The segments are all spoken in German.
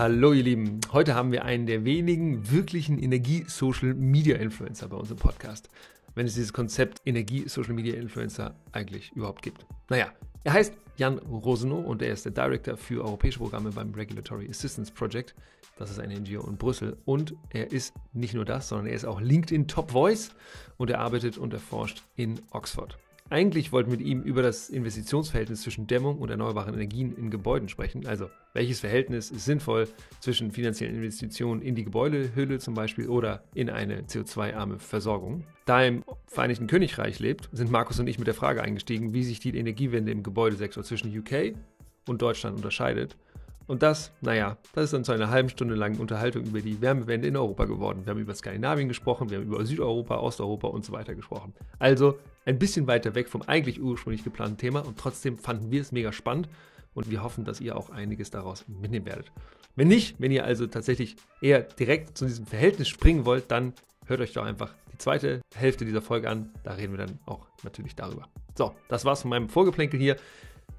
Hallo ihr Lieben, heute haben wir einen der wenigen wirklichen Energie-Social-Media-Influencer bei uns im Podcast, wenn es dieses Konzept Energie-Social-Media-Influencer eigentlich überhaupt gibt. Naja, er heißt Jan Rosenow und er ist der Director für europäische Programme beim Regulatory Assistance Project. Das ist eine NGO in Brüssel. Und er ist nicht nur das, sondern er ist auch LinkedIn Top Voice und er arbeitet und erforscht in Oxford. Eigentlich wollten wir mit ihm über das Investitionsverhältnis zwischen Dämmung und erneuerbaren Energien in Gebäuden sprechen. Also, welches Verhältnis ist sinnvoll zwischen finanziellen Investitionen in die Gebäudehülle zum Beispiel oder in eine CO2-arme Versorgung? Da er im Vereinigten Königreich lebt, sind Markus und ich mit der Frage eingestiegen, wie sich die Energiewende im Gebäudesektor zwischen UK und Deutschland unterscheidet und das, naja, das ist dann zu einer halben Stunde langen Unterhaltung über die Wärmewende in Europa geworden. Wir haben über Skandinavien gesprochen, wir haben über Südeuropa, Osteuropa und so weiter gesprochen. Also ein bisschen weiter weg vom eigentlich ursprünglich geplanten Thema und trotzdem fanden wir es mega spannend und wir hoffen, dass ihr auch einiges daraus mitnehmen werdet. Wenn nicht, wenn ihr also tatsächlich eher direkt zu diesem Verhältnis springen wollt, dann hört euch doch einfach die zweite Hälfte dieser Folge an. Da reden wir dann auch natürlich darüber. So, das war's von meinem Vorgeplänkel hier.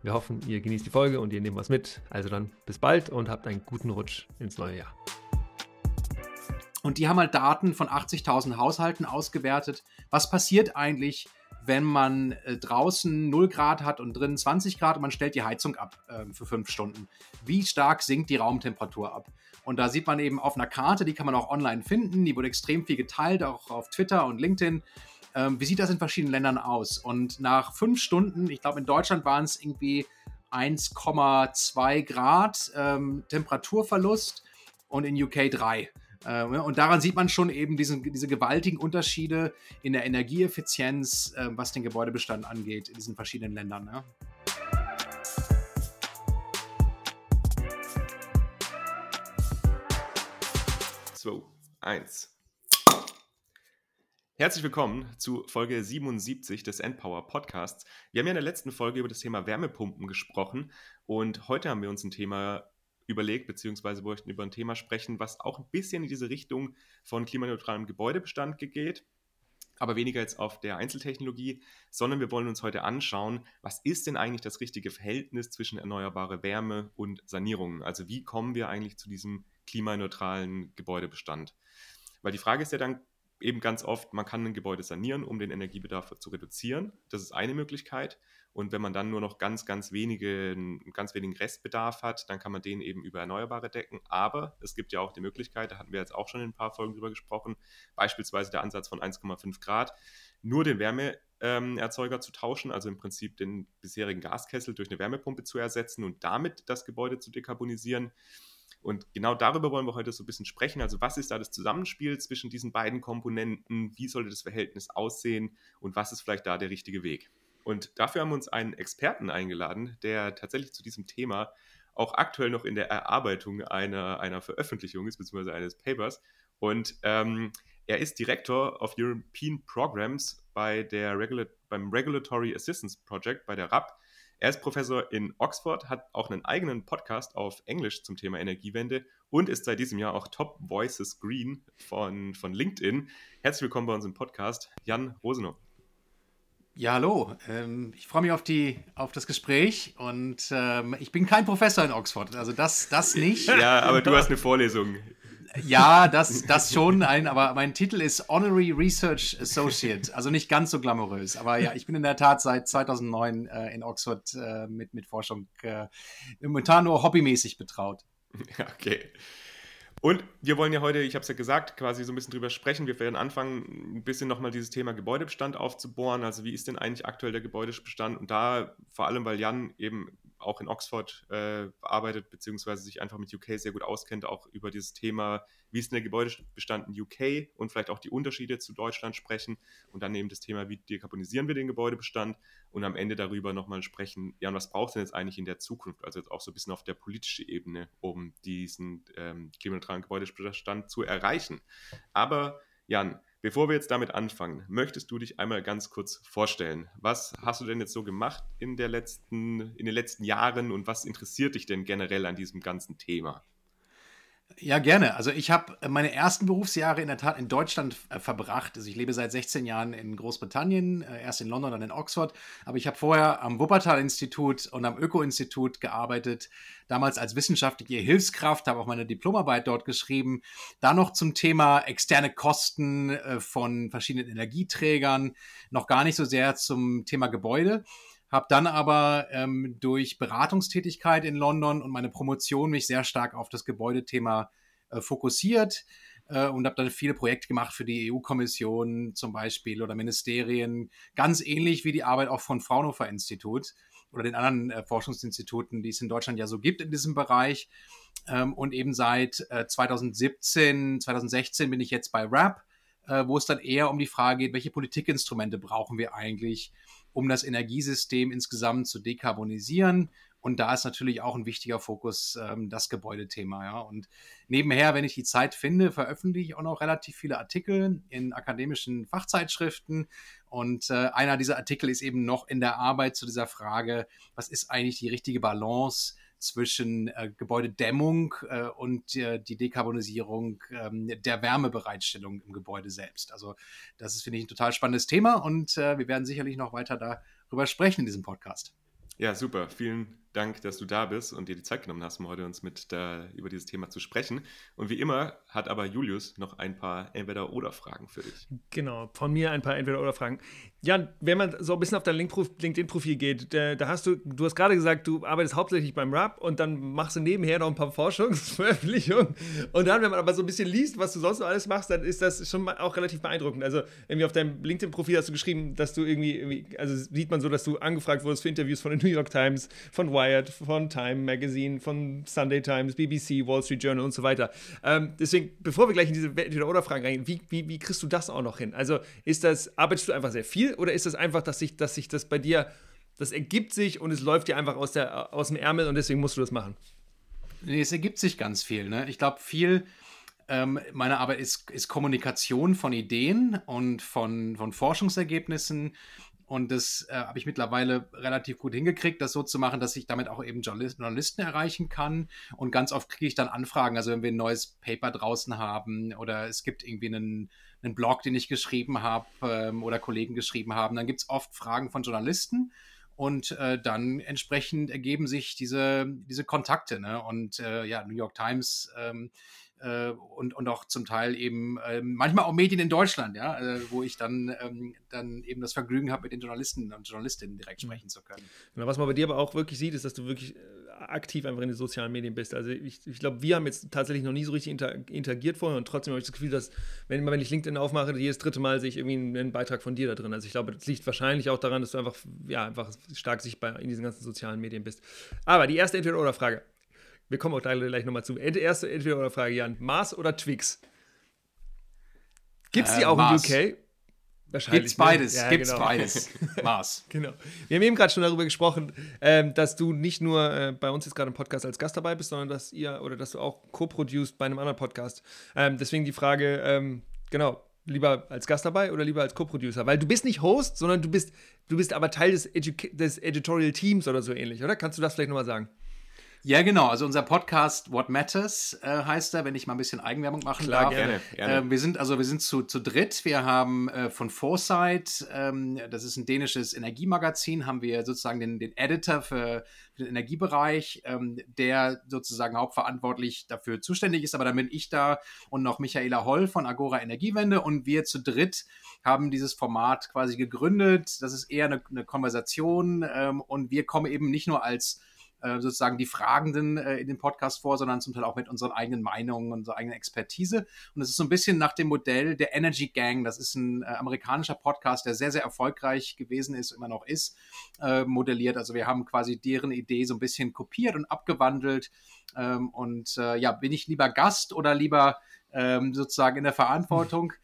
Wir hoffen, ihr genießt die Folge und ihr nehmt was mit. Also dann bis bald und habt einen guten Rutsch ins neue Jahr. Und die haben halt Daten von 80.000 Haushalten ausgewertet. Was passiert eigentlich, wenn man äh, draußen 0 Grad hat und drinnen 20 Grad und man stellt die Heizung ab äh, für 5 Stunden? Wie stark sinkt die Raumtemperatur ab? Und da sieht man eben auf einer Karte, die kann man auch online finden. Die wurde extrem viel geteilt, auch auf Twitter und LinkedIn. Ähm, wie sieht das in verschiedenen Ländern aus? Und nach fünf Stunden, ich glaube in Deutschland waren es irgendwie 1,2 Grad ähm, Temperaturverlust und in UK 3. Ähm, und daran sieht man schon eben diesen, diese gewaltigen Unterschiede in der Energieeffizienz, äh, was den Gebäudebestand angeht, in diesen verschiedenen Ländern. Ja. Zwei, eins. Herzlich willkommen zu Folge 77 des Endpower Podcasts. Wir haben ja in der letzten Folge über das Thema Wärmepumpen gesprochen und heute haben wir uns ein Thema überlegt, beziehungsweise wollten über ein Thema sprechen, was auch ein bisschen in diese Richtung von klimaneutralem Gebäudebestand geht, aber weniger jetzt auf der Einzeltechnologie, sondern wir wollen uns heute anschauen, was ist denn eigentlich das richtige Verhältnis zwischen erneuerbare Wärme und Sanierungen? Also wie kommen wir eigentlich zu diesem klimaneutralen Gebäudebestand? Weil die Frage ist ja dann, eben ganz oft, man kann ein Gebäude sanieren, um den Energiebedarf zu reduzieren. Das ist eine Möglichkeit. Und wenn man dann nur noch ganz, ganz wenige, ganz wenigen Restbedarf hat, dann kann man den eben über Erneuerbare decken. Aber es gibt ja auch die Möglichkeit, da hatten wir jetzt auch schon in ein paar Folgen drüber gesprochen, beispielsweise der Ansatz von 1,5 Grad, nur den Wärmeerzeuger zu tauschen, also im Prinzip den bisherigen Gaskessel durch eine Wärmepumpe zu ersetzen und damit das Gebäude zu dekarbonisieren. Und genau darüber wollen wir heute so ein bisschen sprechen. Also was ist da das Zusammenspiel zwischen diesen beiden Komponenten? Wie sollte das Verhältnis aussehen? Und was ist vielleicht da der richtige Weg? Und dafür haben wir uns einen Experten eingeladen, der tatsächlich zu diesem Thema auch aktuell noch in der Erarbeitung einer, einer Veröffentlichung ist, beziehungsweise eines Papers. Und ähm, er ist Director of European Programs bei der Regula beim Regulatory Assistance Project, bei der RAP. Er ist Professor in Oxford, hat auch einen eigenen Podcast auf Englisch zum Thema Energiewende und ist seit diesem Jahr auch Top Voices Green von, von LinkedIn. Herzlich willkommen bei uns im Podcast, Jan Rosenow. Ja, hallo. Ähm, ich freue mich auf, die, auf das Gespräch und ähm, ich bin kein Professor in Oxford, also das, das nicht. Ja, aber du hast eine Vorlesung ja, das, das schon, ein, aber mein Titel ist Honorary Research Associate, also nicht ganz so glamourös. Aber ja, ich bin in der Tat seit 2009 äh, in Oxford äh, mit, mit Forschung äh, momentan nur hobbymäßig betraut. Okay. Und wir wollen ja heute, ich habe es ja gesagt, quasi so ein bisschen drüber sprechen. Wir werden anfangen, ein bisschen nochmal dieses Thema Gebäudebestand aufzubohren. Also wie ist denn eigentlich aktuell der Gebäudebestand? Und da vor allem, weil Jan eben auch in Oxford äh, arbeitet, beziehungsweise sich einfach mit UK sehr gut auskennt, auch über dieses Thema, wie ist denn der Gebäudebestand in UK und vielleicht auch die Unterschiede zu Deutschland sprechen und dann eben das Thema, wie dekarbonisieren wir den Gebäudebestand und am Ende darüber nochmal sprechen, ja, und was braucht es denn jetzt eigentlich in der Zukunft, also jetzt auch so ein bisschen auf der politischen Ebene, um diesen ähm, klimaneutralen Gebäudebestand zu erreichen. Aber Jan, Bevor wir jetzt damit anfangen, möchtest du dich einmal ganz kurz vorstellen. Was hast du denn jetzt so gemacht in, der letzten, in den letzten Jahren und was interessiert dich denn generell an diesem ganzen Thema? Ja, gerne. Also ich habe meine ersten Berufsjahre in der Tat in Deutschland äh, verbracht. Also ich lebe seit 16 Jahren in Großbritannien, äh, erst in London, dann in Oxford. Aber ich habe vorher am Wuppertal-Institut und am Öko-Institut gearbeitet, damals als wissenschaftliche Hilfskraft, habe auch meine Diplomarbeit dort geschrieben. Da noch zum Thema externe Kosten äh, von verschiedenen Energieträgern, noch gar nicht so sehr zum Thema Gebäude habe dann aber ähm, durch Beratungstätigkeit in London und meine Promotion mich sehr stark auf das Gebäudethema äh, fokussiert äh, und habe dann viele Projekte gemacht für die EU-Kommission zum Beispiel oder Ministerien, ganz ähnlich wie die Arbeit auch von Fraunhofer Institut oder den anderen äh, Forschungsinstituten, die es in Deutschland ja so gibt in diesem Bereich. Ähm, und eben seit äh, 2017, 2016 bin ich jetzt bei RAP, äh, wo es dann eher um die Frage geht, welche Politikinstrumente brauchen wir eigentlich, um das Energiesystem insgesamt zu dekarbonisieren. Und da ist natürlich auch ein wichtiger Fokus ähm, das Gebäudethema. Ja. Und nebenher, wenn ich die Zeit finde, veröffentliche ich auch noch relativ viele Artikel in akademischen Fachzeitschriften. Und äh, einer dieser Artikel ist eben noch in der Arbeit zu dieser Frage, was ist eigentlich die richtige Balance zwischen äh, Gebäudedämmung äh, und äh, die Dekarbonisierung ähm, der Wärmebereitstellung im Gebäude selbst. Also das ist, finde ich, ein total spannendes Thema und äh, wir werden sicherlich noch weiter darüber sprechen in diesem Podcast. Ja, super. Vielen Dank, dass du da bist und dir die Zeit genommen hast, um heute uns mit da, über dieses Thema zu sprechen. Und wie immer hat aber Julius noch ein paar Entweder-Oder-Fragen für dich. Genau, von mir ein paar Entweder-Oder-Fragen. Jan, wenn man so ein bisschen auf dein LinkedIn-Profil geht, da, hast du, du hast gerade gesagt, du arbeitest hauptsächlich beim Rap und dann machst du nebenher noch ein paar Forschungsveröffentlichungen. Und dann, wenn man aber so ein bisschen liest, was du sonst noch alles machst, dann ist das schon auch relativ beeindruckend. Also irgendwie auf deinem LinkedIn-Profil hast du geschrieben, dass du irgendwie, irgendwie, also sieht man so, dass du angefragt wurdest für Interviews von der New York Times, von Wired, von Time Magazine, von Sunday Times, BBC, Wall Street Journal und so weiter. Ähm, deswegen, bevor wir gleich in diese Entweder-Oder-Fragen reingehen, wie, wie, wie kriegst du das auch noch hin? Also ist das, arbeitest du einfach sehr viel oder ist das einfach, dass sich, dass sich das bei dir, das ergibt sich und es läuft dir einfach aus, der, aus dem Ärmel und deswegen musst du das machen? Nee, es ergibt sich ganz viel. Ne? Ich glaube, viel ähm, meine Arbeit ist, ist Kommunikation von Ideen und von, von Forschungsergebnissen und das äh, habe ich mittlerweile relativ gut hingekriegt, das so zu machen, dass ich damit auch eben Journalisten erreichen kann. Und ganz oft kriege ich dann Anfragen, also wenn wir ein neues Paper draußen haben oder es gibt irgendwie einen, einen Blog, den ich geschrieben habe ähm, oder Kollegen geschrieben haben, dann gibt es oft Fragen von Journalisten. Und äh, dann entsprechend ergeben sich diese, diese Kontakte. Ne? Und äh, ja, New York Times ähm, äh, und, und auch zum Teil eben äh, manchmal auch Medien in Deutschland, ja, äh, wo ich dann, ähm, dann eben das Vergnügen habe, mit den Journalisten und Journalistinnen direkt mhm. sprechen zu können. Genau, was man bei dir aber auch wirklich sieht, ist, dass du wirklich äh, aktiv einfach in den sozialen Medien bist. Also ich, ich glaube, wir haben jetzt tatsächlich noch nie so richtig inter interagiert vorher und trotzdem habe ich das Gefühl, dass, wenn, wenn ich LinkedIn aufmache, jedes dritte Mal sehe ich irgendwie einen Beitrag von dir da drin. Also ich glaube, das liegt wahrscheinlich auch daran, dass du einfach, ja, einfach stark sichtbar in diesen ganzen sozialen Medien bist. Aber die erste Entweder-Oder-Frage. Wir kommen auch gleich nochmal zu. Erste Entweder-Oder-Frage, Jan. Mars oder Twix? Gibt es die äh, auch Mars. in UK? Wahrscheinlich. Gibt's ne? beides. Ja, Gibt's genau. beides. Mars. genau. Wir haben eben gerade schon darüber gesprochen, ähm, dass du nicht nur äh, bei uns jetzt gerade im Podcast als Gast dabei bist, sondern dass ihr oder dass du auch co-produced bei einem anderen Podcast. Ähm, deswegen die Frage, ähm, genau, lieber als Gast dabei oder lieber als Co-Producer? Weil du bist nicht Host, sondern du bist, du bist aber Teil des, Edu des Editorial Teams oder so ähnlich, oder? Kannst du das vielleicht nochmal sagen? Ja, genau. Also unser Podcast What Matters äh, heißt er, wenn ich mal ein bisschen Eigenwerbung machen Klar, darf. Gerne, gerne. Äh, wir sind also wir sind zu, zu dritt. Wir haben äh, von Foresight, ähm, das ist ein dänisches Energiemagazin, haben wir sozusagen den, den Editor für, für den Energiebereich, ähm, der sozusagen hauptverantwortlich dafür zuständig ist. Aber dann bin ich da und noch Michaela Holl von Agora Energiewende und wir zu dritt haben dieses Format quasi gegründet. Das ist eher eine, eine Konversation ähm, und wir kommen eben nicht nur als äh, sozusagen die Fragenden äh, in dem Podcast vor, sondern zum Teil auch mit unseren eigenen Meinungen, unserer eigenen Expertise. Und es ist so ein bisschen nach dem Modell der Energy Gang. Das ist ein äh, amerikanischer Podcast, der sehr, sehr erfolgreich gewesen ist, immer noch ist, äh, modelliert. Also wir haben quasi deren Idee so ein bisschen kopiert und abgewandelt. Ähm, und äh, ja, bin ich lieber Gast oder lieber ähm, sozusagen in der Verantwortung?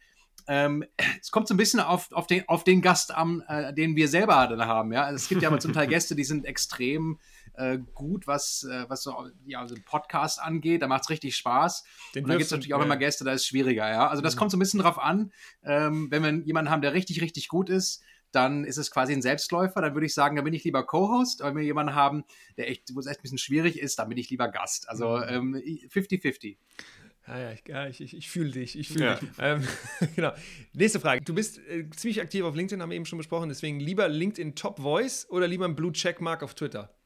Ähm, es kommt so ein bisschen auf, auf, den, auf den Gast an, äh, den wir selber dann haben. Ja? Also es gibt ja mal zum Teil Gäste, die sind extrem äh, gut, was, äh, was so ja, so ein Podcast angeht. Da macht es richtig Spaß. Den und dann gibt es natürlich auch immer Gäste, da ist es schwieriger. Ja? Also das mhm. kommt so ein bisschen drauf an. Ähm, wenn wir jemanden haben, der richtig, richtig gut ist, dann ist es quasi ein Selbstläufer. Dann würde ich sagen, da bin ich lieber Co-Host. Wenn wir jemanden haben, der echt, wo es echt ein bisschen schwierig ist, dann bin ich lieber Gast. Also 50-50. Mhm. Ähm, Ah ja, ich, ja, ich, ich, ich fühle dich, ich fühle ja. dich. Ähm, genau. Nächste Frage. Du bist äh, ziemlich aktiv auf LinkedIn, haben wir eben schon besprochen, deswegen lieber LinkedIn Top Voice oder lieber ein Blue Checkmark auf Twitter?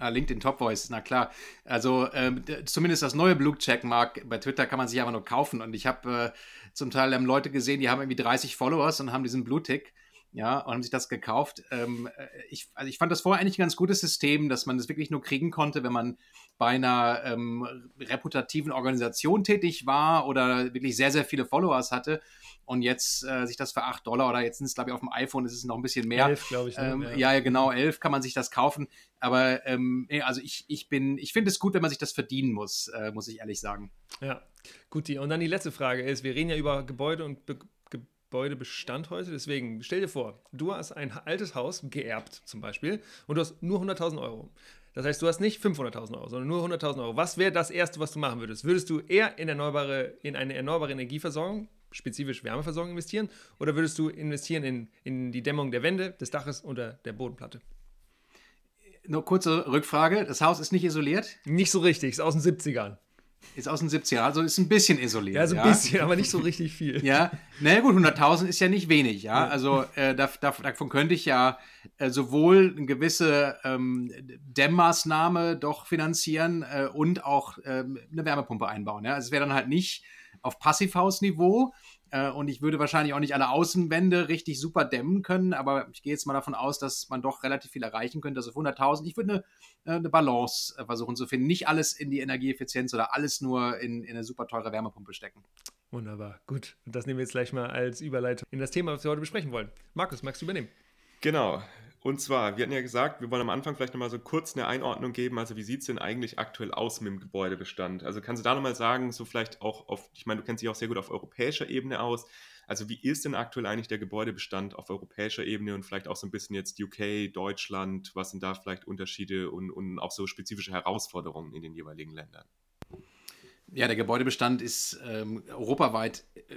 Ah, LinkedIn Top Voice, na klar. Also ähm, zumindest das neue Blue Checkmark bei Twitter kann man sich aber nur kaufen. Und ich habe äh, zum Teil ähm, Leute gesehen, die haben irgendwie 30 Followers und haben diesen Blue Tick ja, und haben sich das gekauft. Ähm, äh, ich, also ich fand das vorher eigentlich ein ganz gutes System, dass man das wirklich nur kriegen konnte, wenn man bei einer ähm, reputativen Organisation tätig war oder wirklich sehr, sehr viele Followers hatte. Und jetzt äh, sich das für 8 Dollar oder jetzt sind es, glaube ich, auf dem iPhone ist es noch ein bisschen mehr. 11, glaube ich. Ne? Ähm, ja. ja, genau, 11 kann man sich das kaufen. Aber ähm, also ich, ich bin, ich finde es gut, wenn man sich das verdienen muss, äh, muss ich ehrlich sagen. Ja, gut. Und dann die letzte Frage ist, wir reden ja über Gebäude und Be Gebäudebestand heute. Deswegen stell dir vor, du hast ein altes Haus geerbt zum Beispiel und du hast nur 100.000 Euro. Das heißt, du hast nicht 500.000 Euro, sondern nur 100.000 Euro. Was wäre das Erste, was du machen würdest? Würdest du eher in, erneuerbare, in eine erneuerbare Energieversorgung, spezifisch Wärmeversorgung investieren, oder würdest du investieren in, in die Dämmung der Wände, des Daches oder der Bodenplatte? Nur kurze Rückfrage: Das Haus ist nicht isoliert? Nicht so richtig, ist aus den 70ern. Ist aus den 70ern, also ist ein bisschen isoliert. Ja, so ein ja. bisschen, aber nicht so richtig viel. Ja, naja gut, 100.000 ist ja nicht wenig, ja. Also äh, davon könnte ich ja äh, sowohl eine gewisse ähm, Dämmmaßnahme doch finanzieren äh, und auch ähm, eine Wärmepumpe einbauen. Ja? Also es wäre dann halt nicht auf Passivhausniveau, äh, und ich würde wahrscheinlich auch nicht alle Außenwände richtig super dämmen können, aber ich gehe jetzt mal davon aus, dass man doch relativ viel erreichen könnte. Also 100.000, ich würde eine, äh, eine Balance äh, versuchen zu finden. Nicht alles in die Energieeffizienz oder alles nur in, in eine super teure Wärmepumpe stecken. Wunderbar, gut. Und das nehmen wir jetzt gleich mal als Überleitung in das Thema, was wir heute besprechen wollen. Markus, magst du übernehmen? Genau. Und zwar, wir hatten ja gesagt, wir wollen am Anfang vielleicht nochmal so kurz eine Einordnung geben. Also, wie sieht es denn eigentlich aktuell aus mit dem Gebäudebestand? Also, kannst du da nochmal sagen, so vielleicht auch auf, ich meine, du kennst dich auch sehr gut auf europäischer Ebene aus. Also, wie ist denn aktuell eigentlich der Gebäudebestand auf europäischer Ebene und vielleicht auch so ein bisschen jetzt UK, Deutschland? Was sind da vielleicht Unterschiede und, und auch so spezifische Herausforderungen in den jeweiligen Ländern? Ja, der Gebäudebestand ist ähm, europaweit äh,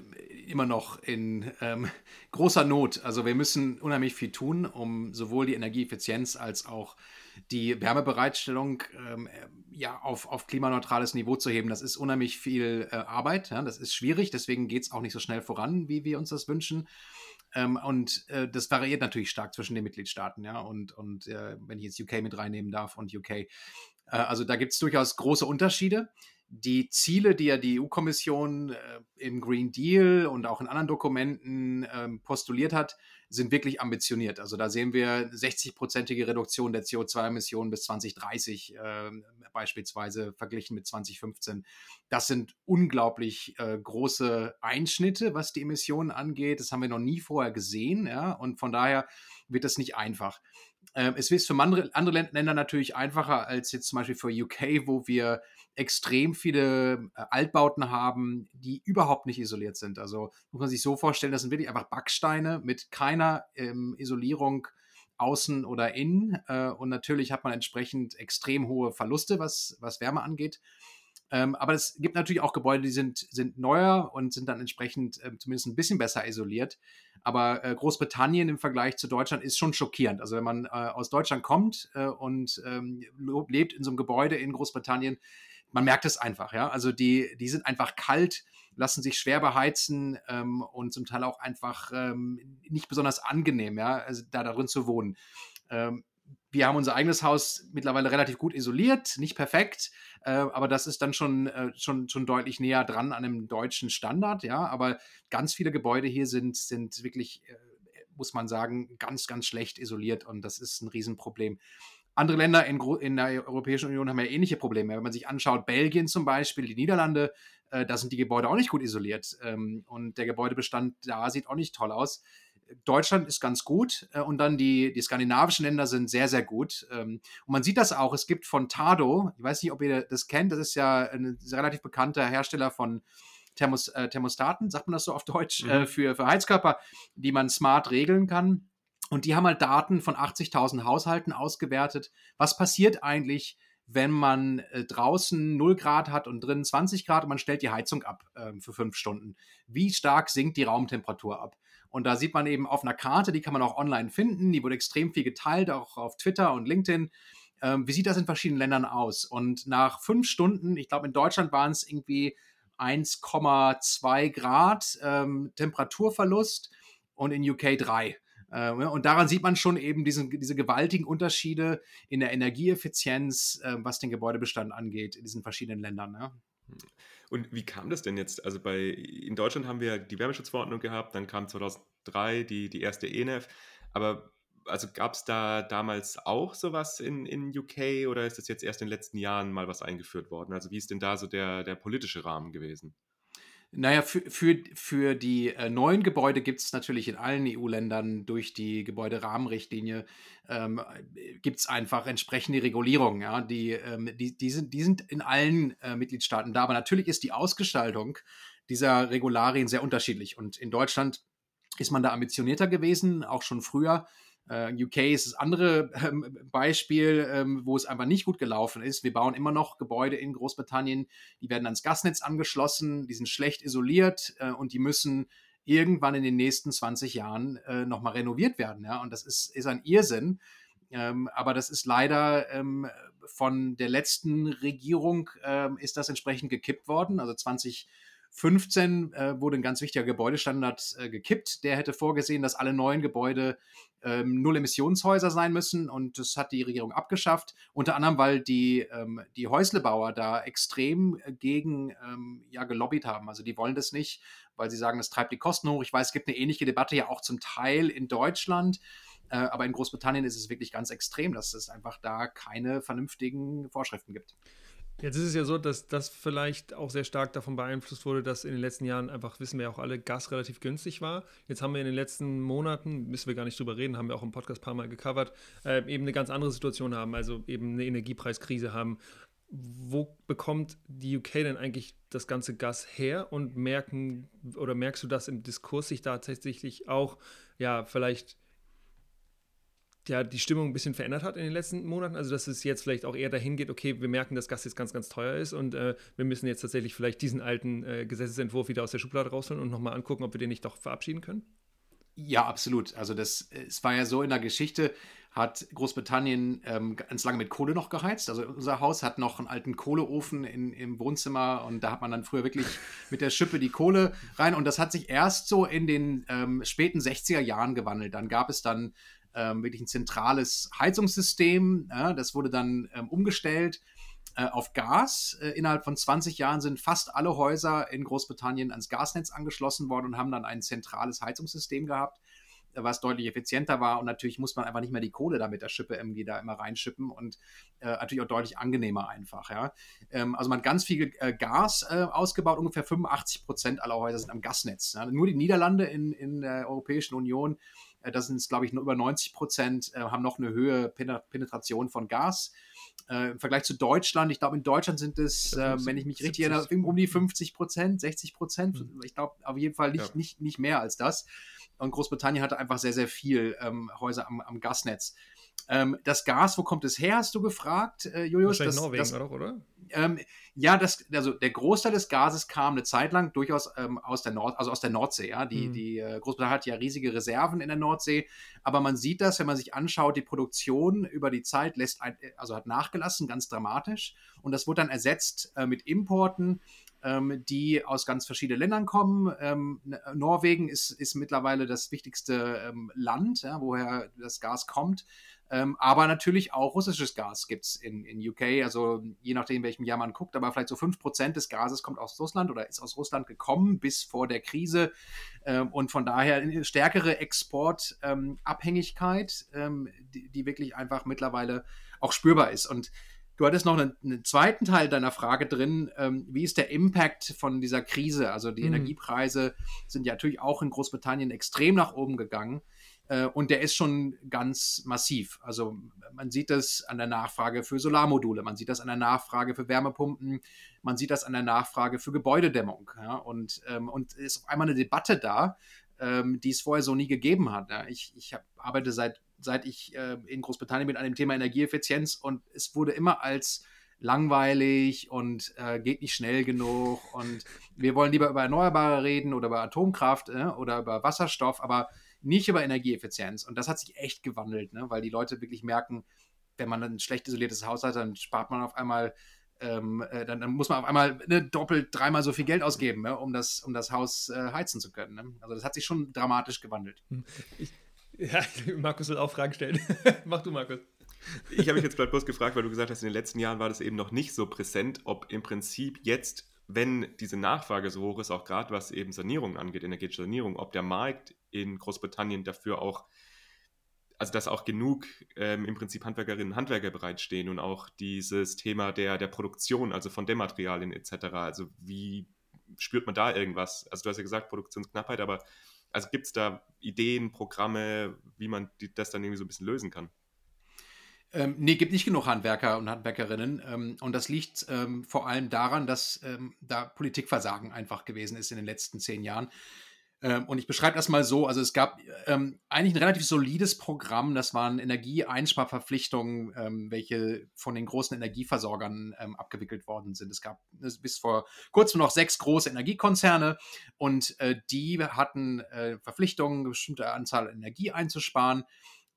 immer noch in ähm, großer Not. Also wir müssen unheimlich viel tun, um sowohl die Energieeffizienz als auch die Wärmebereitstellung ähm, ja, auf, auf klimaneutrales Niveau zu heben. Das ist unheimlich viel äh, Arbeit. Ja? Das ist schwierig, deswegen geht es auch nicht so schnell voran, wie wir uns das wünschen. Ähm, und äh, das variiert natürlich stark zwischen den Mitgliedstaaten. Ja? Und, und äh, wenn ich jetzt UK mit reinnehmen darf und UK. Äh, also da gibt es durchaus große Unterschiede die Ziele, die ja die EU-Kommission äh, im Green Deal und auch in anderen Dokumenten äh, postuliert hat, sind wirklich ambitioniert. Also da sehen wir 60-prozentige Reduktion der CO2-Emissionen bis 2030 äh, beispielsweise verglichen mit 2015. Das sind unglaublich äh, große Einschnitte, was die Emissionen angeht. Das haben wir noch nie vorher gesehen. Ja? Und von daher wird das nicht einfach. Ähm, es ist für andere, andere Länder natürlich einfacher als jetzt zum Beispiel für UK, wo wir extrem viele äh, Altbauten haben, die überhaupt nicht isoliert sind. Also muss man sich so vorstellen, das sind wirklich einfach Backsteine mit keiner ähm, Isolierung außen oder innen. Äh, und natürlich hat man entsprechend extrem hohe Verluste, was, was Wärme angeht. Ähm, aber es gibt natürlich auch Gebäude, die sind, sind neuer und sind dann entsprechend äh, zumindest ein bisschen besser isoliert. Aber äh, Großbritannien im Vergleich zu Deutschland ist schon schockierend. Also wenn man äh, aus Deutschland kommt äh, und ähm, lebt in so einem Gebäude in Großbritannien, man merkt es einfach, ja. Also die, die sind einfach kalt, lassen sich schwer beheizen ähm, und zum Teil auch einfach ähm, nicht besonders angenehm, ja, also da darin zu wohnen. Ähm, wir haben unser eigenes Haus mittlerweile relativ gut isoliert, nicht perfekt, äh, aber das ist dann schon, äh, schon, schon deutlich näher dran an einem deutschen Standard, ja. Aber ganz viele Gebäude hier sind, sind wirklich, äh, muss man sagen, ganz, ganz schlecht isoliert und das ist ein Riesenproblem. Andere Länder in, in, der Europäischen Union haben ja ähnliche Probleme. Wenn man sich anschaut, Belgien zum Beispiel, die Niederlande, äh, da sind die Gebäude auch nicht gut isoliert. Ähm, und der Gebäudebestand da sieht auch nicht toll aus. Deutschland ist ganz gut äh, und dann die, die skandinavischen Länder sind sehr, sehr gut. Ähm, und man sieht das auch. Es gibt von Tado, ich weiß nicht, ob ihr das kennt, das ist ja ein relativ bekannter Hersteller von Thermos, äh, Thermostaten, sagt man das so auf Deutsch, mhm. äh, für, für Heizkörper, die man smart regeln kann. Und die haben halt Daten von 80.000 Haushalten ausgewertet. Was passiert eigentlich, wenn man äh, draußen 0 Grad hat und drinnen 20 Grad und man stellt die Heizung ab äh, für fünf Stunden? Wie stark sinkt die Raumtemperatur ab? Und da sieht man eben auf einer Karte, die kann man auch online finden, die wurde extrem viel geteilt, auch auf Twitter und LinkedIn. Ähm, wie sieht das in verschiedenen Ländern aus? Und nach fünf Stunden, ich glaube in Deutschland waren es irgendwie 1,2 Grad ähm, Temperaturverlust und in UK 3. Äh, und daran sieht man schon eben diesen, diese gewaltigen Unterschiede in der Energieeffizienz, äh, was den Gebäudebestand angeht, in diesen verschiedenen Ländern. Und wie kam das denn jetzt? Also bei, in Deutschland haben wir die Wärmeschutzverordnung gehabt, dann kam 2003 die, die erste ENEF, aber also gab es da damals auch sowas in, in UK oder ist das jetzt erst in den letzten Jahren mal was eingeführt worden? Also wie ist denn da so der, der politische Rahmen gewesen? Naja, für, für, für die äh, neuen Gebäude gibt es natürlich in allen EU-Ländern durch die Gebäuderahmenrichtlinie ähm, gibt es einfach entsprechende Regulierungen. Ja? Die, ähm, die, die, sind, die sind in allen äh, Mitgliedstaaten da, aber natürlich ist die Ausgestaltung dieser Regularien sehr unterschiedlich. Und in Deutschland ist man da ambitionierter gewesen, auch schon früher. Uh, UK ist das andere ähm, Beispiel, ähm, wo es einfach nicht gut gelaufen ist. Wir bauen immer noch Gebäude in Großbritannien, die werden ans Gasnetz angeschlossen, die sind schlecht isoliert äh, und die müssen irgendwann in den nächsten 20 Jahren äh, nochmal renoviert werden. Ja? Und das ist, ist ein Irrsinn. Ähm, aber das ist leider ähm, von der letzten Regierung ähm, ist das entsprechend gekippt worden. Also 20 15 äh, wurde ein ganz wichtiger Gebäudestandard äh, gekippt. Der hätte vorgesehen, dass alle neuen Gebäude ähm, Null-Emissionshäuser sein müssen und das hat die Regierung abgeschafft. Unter anderem, weil die, ähm, die Häuslebauer da extrem äh, gegen ähm, ja, gelobbyt haben. Also die wollen das nicht, weil sie sagen, das treibt die Kosten hoch. Ich weiß, es gibt eine ähnliche Debatte ja auch zum Teil in Deutschland. Äh, aber in Großbritannien ist es wirklich ganz extrem, dass es einfach da keine vernünftigen Vorschriften gibt. Jetzt ist es ja so, dass das vielleicht auch sehr stark davon beeinflusst wurde, dass in den letzten Jahren einfach, wissen wir ja auch alle, Gas relativ günstig war. Jetzt haben wir in den letzten Monaten, müssen wir gar nicht drüber reden, haben wir auch im Podcast ein paar Mal gecovert, äh, eben eine ganz andere Situation haben, also eben eine Energiepreiskrise haben. Wo bekommt die UK denn eigentlich das ganze Gas her und merken oder merkst du, dass im Diskurs sich da tatsächlich auch ja vielleicht ja, die Stimmung ein bisschen verändert hat in den letzten Monaten. Also, dass es jetzt vielleicht auch eher dahin geht, okay, wir merken, dass Gas jetzt ganz, ganz teuer ist und äh, wir müssen jetzt tatsächlich vielleicht diesen alten äh, Gesetzesentwurf wieder aus der Schublade rausholen und nochmal angucken, ob wir den nicht doch verabschieden können? Ja, absolut. Also, das, es war ja so in der Geschichte, hat Großbritannien ähm, ganz lange mit Kohle noch geheizt. Also unser Haus hat noch einen alten Kohleofen in, im Wohnzimmer und da hat man dann früher wirklich mit der Schippe die Kohle rein. Und das hat sich erst so in den ähm, späten 60er Jahren gewandelt. Dann gab es dann ähm, wirklich ein zentrales Heizungssystem. Ja, das wurde dann ähm, umgestellt äh, auf Gas. Äh, innerhalb von 20 Jahren sind fast alle Häuser in Großbritannien ans Gasnetz angeschlossen worden und haben dann ein zentrales Heizungssystem gehabt was deutlich effizienter war und natürlich muss man einfach nicht mehr die Kohle da mit der Schippe irgendwie da immer reinschippen und äh, natürlich auch deutlich angenehmer einfach, ja. Ähm, also man hat ganz viel äh, Gas äh, ausgebaut, ungefähr 85 Prozent aller Häuser sind am Gasnetz. Ja. Nur die Niederlande in, in der Europäischen Union äh, das sind, glaube ich, nur über 90 Prozent, äh, haben noch eine höhere Penetration von Gas. Äh, Im Vergleich zu Deutschland, ich glaube, in Deutschland sind es, wenn ich mich richtig erinnere, um die 50 Prozent, 60 Prozent. Mhm. Ich glaube, auf jeden Fall nicht, ja. nicht, nicht mehr als das. Und Großbritannien hatte einfach sehr, sehr viel ähm, Häuser am, am Gasnetz. Ähm, das Gas, wo kommt es her, hast du gefragt, äh, Julius? Wahrscheinlich das, Norwegen, das, oder? Ähm, ja, das, also der Großteil des Gases kam eine Zeit lang durchaus ähm, aus der Nord, also aus der Nordsee. Ja, die, mhm. die äh, Großbritannien hat ja riesige Reserven in der Nordsee, aber man sieht das, wenn man sich anschaut, die Produktion über die Zeit lässt, ein, also hat nachgelassen, ganz dramatisch, und das wurde dann ersetzt äh, mit Importen ähm, die aus ganz verschiedenen Ländern kommen. Ähm, Norwegen ist, ist mittlerweile das wichtigste ähm, Land, ja, woher das Gas kommt. Ähm, aber natürlich auch russisches Gas gibt es in, in UK. Also je nachdem, welchem Jahr man guckt, aber vielleicht so 5% des Gases kommt aus Russland oder ist aus Russland gekommen bis vor der Krise. Ähm, und von daher eine stärkere Exportabhängigkeit, ähm, die, die wirklich einfach mittlerweile auch spürbar ist. Und Du hattest noch einen, einen, zweiten Teil deiner Frage drin. Ähm, wie ist der Impact von dieser Krise? Also die mhm. Energiepreise sind ja natürlich auch in Großbritannien extrem nach oben gegangen. Äh, und der ist schon ganz massiv. Also man sieht das an der Nachfrage für Solarmodule, man sieht das an der Nachfrage für Wärmepumpen, man sieht das an der Nachfrage für Gebäudedämmung. Ja? Und, ähm, und ist auf einmal eine Debatte da, ähm, die es vorher so nie gegeben hat. Ja? Ich, ich hab, arbeite seit seit ich äh, in Großbritannien bin an dem Thema Energieeffizienz und es wurde immer als langweilig und äh, geht nicht schnell genug und wir wollen lieber über Erneuerbare reden oder über Atomkraft äh, oder über Wasserstoff, aber nicht über Energieeffizienz. Und das hat sich echt gewandelt, ne? weil die Leute wirklich merken, wenn man ein schlecht isoliertes Haus hat, dann spart man auf einmal ähm, äh, dann, dann, muss man auf einmal ne, doppelt, dreimal so viel Geld ausgeben, ne, um, das, um das Haus äh, heizen zu können. Ne? Also das hat sich schon dramatisch gewandelt. Hm. Ich, ja, Markus will auch Fragen stellen. Mach du, Markus. Ich habe mich jetzt gerade bloß gefragt, weil du gesagt hast, in den letzten Jahren war das eben noch nicht so präsent, ob im Prinzip jetzt, wenn diese Nachfrage so hoch ist, auch gerade was eben Sanierung angeht, energetische Sanierung, ob der Markt in Großbritannien dafür auch also dass auch genug ähm, im Prinzip Handwerkerinnen und Handwerker bereitstehen und auch dieses Thema der, der Produktion, also von Dämmaterialien etc. Also wie spürt man da irgendwas? Also du hast ja gesagt, Produktionsknappheit, aber also gibt es da Ideen, Programme, wie man die, das dann irgendwie so ein bisschen lösen kann? Ähm, nee, gibt nicht genug Handwerker und Handwerkerinnen. Ähm, und das liegt ähm, vor allem daran, dass ähm, da Politikversagen einfach gewesen ist in den letzten zehn Jahren. Ähm, und ich beschreibe das mal so: Also, es gab ähm, eigentlich ein relativ solides Programm. Das waren Energieeinsparverpflichtungen, ähm, welche von den großen Energieversorgern ähm, abgewickelt worden sind. Es gab bis vor kurzem noch sechs große Energiekonzerne und äh, die hatten äh, Verpflichtungen, eine bestimmte Anzahl Energie einzusparen.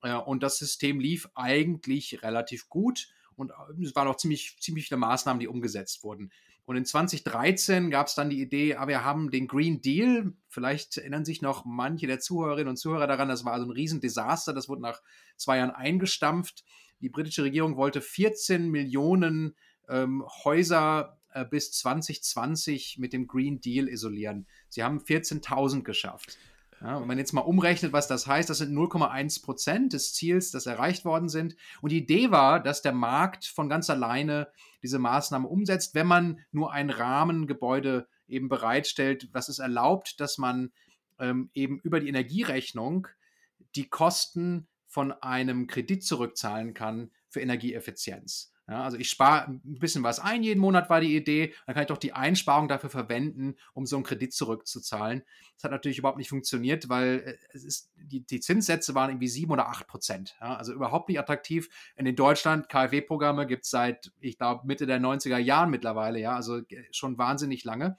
Äh, und das System lief eigentlich relativ gut. Und äh, es waren auch ziemlich, ziemlich viele Maßnahmen, die umgesetzt wurden. Und in 2013 gab es dann die Idee, ah, wir haben den Green Deal. Vielleicht erinnern sich noch manche der Zuhörerinnen und Zuhörer daran, das war also ein Riesendesaster. Das wurde nach zwei Jahren eingestampft. Die britische Regierung wollte 14 Millionen ähm, Häuser äh, bis 2020 mit dem Green Deal isolieren. Sie haben 14.000 geschafft. Ja, wenn man jetzt mal umrechnet, was das heißt, das sind 0,1 Prozent des Ziels, das erreicht worden sind. Und die Idee war, dass der Markt von ganz alleine diese Maßnahme umsetzt, wenn man nur ein Rahmengebäude eben bereitstellt, was es erlaubt, dass man ähm, eben über die Energierechnung die Kosten von einem Kredit zurückzahlen kann für Energieeffizienz. Ja, also ich spare ein bisschen was ein jeden Monat, war die Idee. Dann kann ich doch die Einsparung dafür verwenden, um so einen Kredit zurückzuzahlen. Das hat natürlich überhaupt nicht funktioniert, weil äh, es ist, die, die Zinssätze waren irgendwie sieben oder acht Prozent. Ja, also überhaupt nicht attraktiv. In den Deutschland KfW-Programme gibt es seit, ich glaube, Mitte der 90er Jahren mittlerweile, ja, also äh, schon wahnsinnig lange.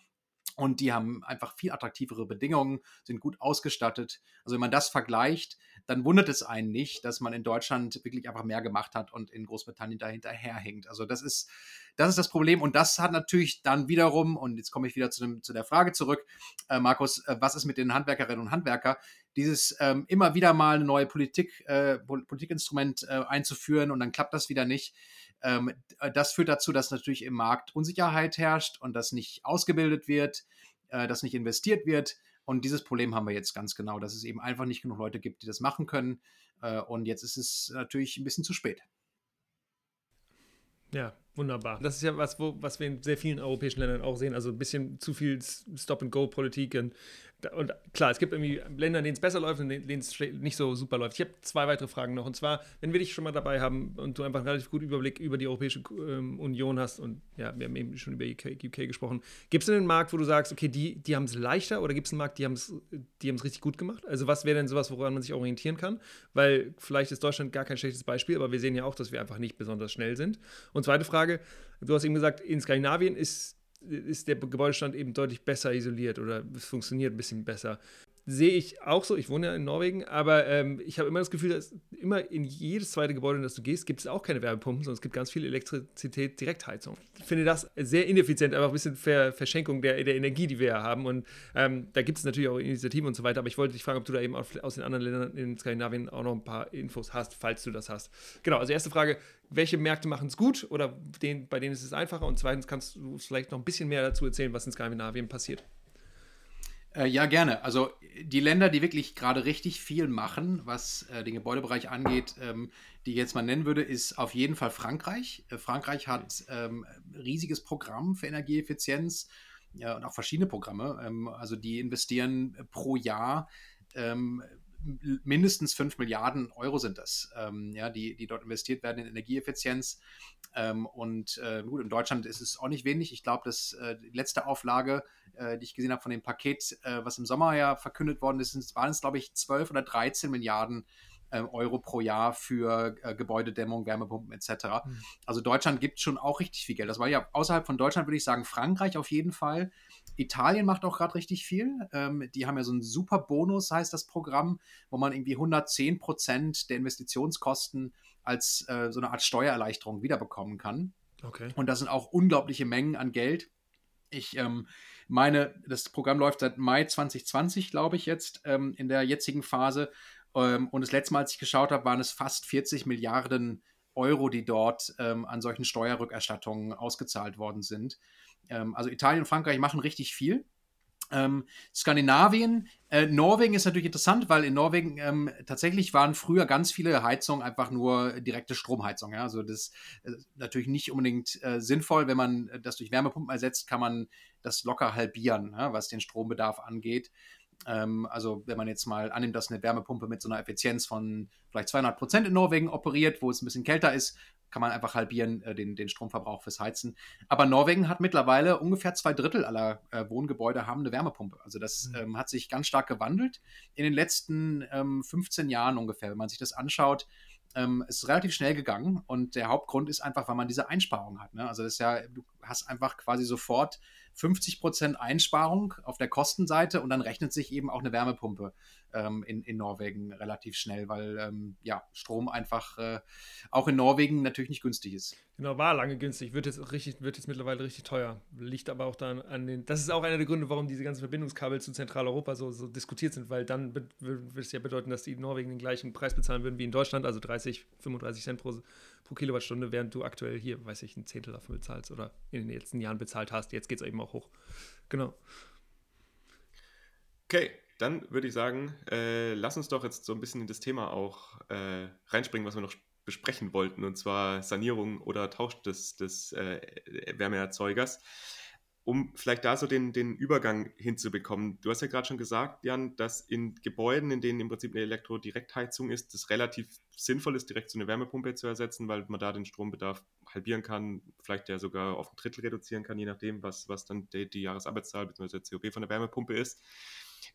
Und die haben einfach viel attraktivere Bedingungen, sind gut ausgestattet. Also wenn man das vergleicht, dann wundert es einen nicht, dass man in Deutschland wirklich einfach mehr gemacht hat und in Großbritannien dahinter herhängt. Also das ist, das ist das Problem. Und das hat natürlich dann wiederum, und jetzt komme ich wieder zu, dem, zu der Frage zurück, äh, Markus, äh, was ist mit den Handwerkerinnen und Handwerkern? Dieses ähm, immer wieder mal eine neue Politik, äh, Politikinstrument äh, einzuführen und dann klappt das wieder nicht. Ähm, äh, das führt dazu, dass natürlich im Markt Unsicherheit herrscht und dass nicht ausgebildet wird, äh, dass nicht investiert wird. Und dieses Problem haben wir jetzt ganz genau, dass es eben einfach nicht genug Leute gibt, die das machen können. Äh, und jetzt ist es natürlich ein bisschen zu spät. Ja, wunderbar. Das ist ja was, wo, was wir in sehr vielen europäischen Ländern auch sehen. Also ein bisschen zu viel Stop-and-Go-Politik und und klar, es gibt irgendwie Länder, in denen es besser läuft und in denen es nicht so super läuft. Ich habe zwei weitere Fragen noch. Und zwar, wenn wir dich schon mal dabei haben und du einfach einen relativ guten Überblick über die Europäische ähm, Union hast und ja, wir haben eben schon über UK, UK gesprochen, gibt es denn einen Markt, wo du sagst, okay, die, die haben es leichter oder gibt es einen Markt, die haben es die richtig gut gemacht? Also was wäre denn sowas, woran man sich orientieren kann? Weil vielleicht ist Deutschland gar kein schlechtes Beispiel, aber wir sehen ja auch, dass wir einfach nicht besonders schnell sind. Und zweite Frage, du hast eben gesagt, in Skandinavien ist ist der Gebäudestand eben deutlich besser isoliert oder es funktioniert ein bisschen besser sehe ich auch so. Ich wohne ja in Norwegen, aber ähm, ich habe immer das Gefühl, dass immer in jedes zweite Gebäude, in das du gehst, gibt es auch keine Wärmepumpen, sondern es gibt ganz viel Elektrizität, Direktheizung. Ich finde das sehr ineffizient, einfach ein bisschen Ver Verschenkung der, der Energie, die wir ja haben. Und ähm, da gibt es natürlich auch Initiativen und so weiter, aber ich wollte dich fragen, ob du da eben aus den anderen Ländern in Skandinavien auch noch ein paar Infos hast, falls du das hast. Genau, also erste Frage, welche Märkte machen es gut oder den, bei denen ist es einfacher? Und zweitens kannst du vielleicht noch ein bisschen mehr dazu erzählen, was in Skandinavien passiert. Äh, ja, gerne. Also die Länder, die wirklich gerade richtig viel machen, was äh, den Gebäudebereich angeht, ähm, die ich jetzt mal nennen würde, ist auf jeden Fall Frankreich. Äh, Frankreich hat ähm, riesiges Programm für Energieeffizienz ja, und auch verschiedene Programme. Ähm, also die investieren pro Jahr ähm, mindestens 5 Milliarden Euro sind das, ähm, ja, die, die dort investiert werden in Energieeffizienz. Ähm, und äh, gut, in Deutschland ist es auch nicht wenig. Ich glaube, dass äh, die letzte Auflage, äh, die ich gesehen habe von dem Paket, äh, was im Sommer ja verkündet worden ist, waren es, glaube ich, 12 oder 13 Milliarden äh, Euro pro Jahr für äh, Gebäudedämmung, Wärmepumpen etc. Mhm. Also Deutschland gibt schon auch richtig viel Geld. Das war ja außerhalb von Deutschland, würde ich sagen, Frankreich auf jeden Fall. Italien macht auch gerade richtig viel. Ähm, die haben ja so einen super Bonus, heißt das Programm, wo man irgendwie 110 Prozent der Investitionskosten als äh, so eine Art Steuererleichterung wiederbekommen kann. Okay. Und das sind auch unglaubliche Mengen an Geld. Ich ähm, meine, das Programm läuft seit Mai 2020, glaube ich, jetzt ähm, in der jetzigen Phase. Ähm, und das letzte Mal, als ich geschaut habe, waren es fast 40 Milliarden Euro, die dort ähm, an solchen Steuerrückerstattungen ausgezahlt worden sind. Ähm, also Italien und Frankreich machen richtig viel. Ähm, Skandinavien, äh, Norwegen ist natürlich interessant, weil in Norwegen ähm, tatsächlich waren früher ganz viele Heizungen einfach nur direkte Stromheizung. Ja? Also das ist äh, natürlich nicht unbedingt äh, sinnvoll. Wenn man das durch Wärmepumpen ersetzt, kann man das locker halbieren, ja, was den Strombedarf angeht. Ähm, also wenn man jetzt mal annimmt, dass eine Wärmepumpe mit so einer Effizienz von vielleicht 200 Prozent in Norwegen operiert, wo es ein bisschen kälter ist, kann man einfach halbieren äh, den, den Stromverbrauch fürs Heizen. Aber Norwegen hat mittlerweile ungefähr zwei Drittel aller äh, Wohngebäude haben eine Wärmepumpe. Also das mhm. ähm, hat sich ganz stark gewandelt in den letzten ähm, 15 Jahren ungefähr. Wenn man sich das anschaut, ähm, ist relativ schnell gegangen und der Hauptgrund ist einfach, weil man diese Einsparung hat. Ne? Also das ist ja, du hast einfach quasi sofort 50 Prozent Einsparung auf der Kostenseite und dann rechnet sich eben auch eine Wärmepumpe ähm, in, in Norwegen relativ schnell, weil ähm, ja, Strom einfach äh, auch in Norwegen natürlich nicht günstig ist. Genau, war lange günstig, wird jetzt richtig, wird jetzt mittlerweile richtig teuer. Liegt aber auch dann an den. Das ist auch einer der Gründe, warum diese ganzen Verbindungskabel zu Zentraleuropa so, so diskutiert sind, weil dann würde es ja bedeuten, dass die in Norwegen den gleichen Preis bezahlen würden wie in Deutschland, also 30, 35 Cent pro, pro Kilowattstunde, während du aktuell hier, weiß ich, ein Zehntel davon bezahlst oder in den letzten Jahren bezahlt hast. Jetzt geht es eben auch hoch. Genau. Okay, dann würde ich sagen, äh, lass uns doch jetzt so ein bisschen in das Thema auch äh, reinspringen, was wir noch besprechen wollten, und zwar Sanierung oder Tausch des, des äh, Wärmeerzeugers. Um vielleicht da so den, den Übergang hinzubekommen. Du hast ja gerade schon gesagt, Jan, dass in Gebäuden, in denen im Prinzip eine Elektrodirektheizung ist, es relativ sinnvoll ist, direkt so eine Wärmepumpe zu ersetzen, weil man da den Strombedarf halbieren kann, vielleicht ja sogar auf ein Drittel reduzieren kann, je nachdem, was, was dann die, die Jahresarbeitszahl bzw. COP von der Wärmepumpe ist.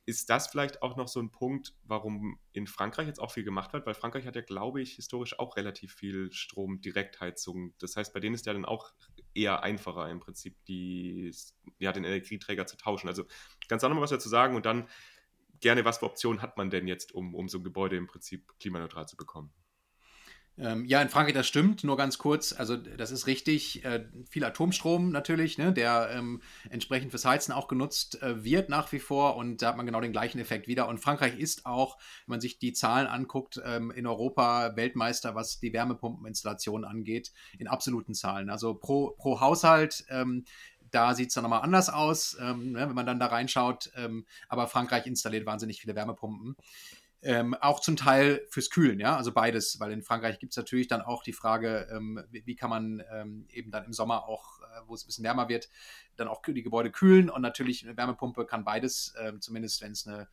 Ist das vielleicht auch noch so ein Punkt, warum in Frankreich jetzt auch viel gemacht wird? Weil Frankreich hat ja, glaube ich, historisch auch relativ viel Strom-Direktheizung. Das heißt, bei denen ist ja dann auch eher einfacher im Prinzip, die, ja, den Energieträger zu tauschen. Also ganz noch was dazu sagen und dann gerne, was für Optionen hat man denn jetzt, um, um so ein Gebäude im Prinzip klimaneutral zu bekommen? Ähm, ja, in Frankreich, das stimmt, nur ganz kurz. Also, das ist richtig. Äh, viel Atomstrom natürlich, ne, der ähm, entsprechend fürs Heizen auch genutzt äh, wird nach wie vor. Und da hat man genau den gleichen Effekt wieder. Und Frankreich ist auch, wenn man sich die Zahlen anguckt, ähm, in Europa Weltmeister, was die Wärmepumpeninstallation angeht, in absoluten Zahlen. Also pro, pro Haushalt. Ähm, da sieht es dann nochmal anders aus, ähm, ne, wenn man dann da reinschaut. Ähm, aber Frankreich installiert wahnsinnig viele Wärmepumpen. Ähm, auch zum Teil fürs Kühlen, ja, also beides, weil in Frankreich gibt es natürlich dann auch die Frage, ähm, wie, wie, kann man ähm, eben dann im Sommer auch, äh, wo es ein bisschen wärmer wird, dann auch die Gebäude kühlen und natürlich eine Wärmepumpe kann beides, äh, zumindest wenn es eine,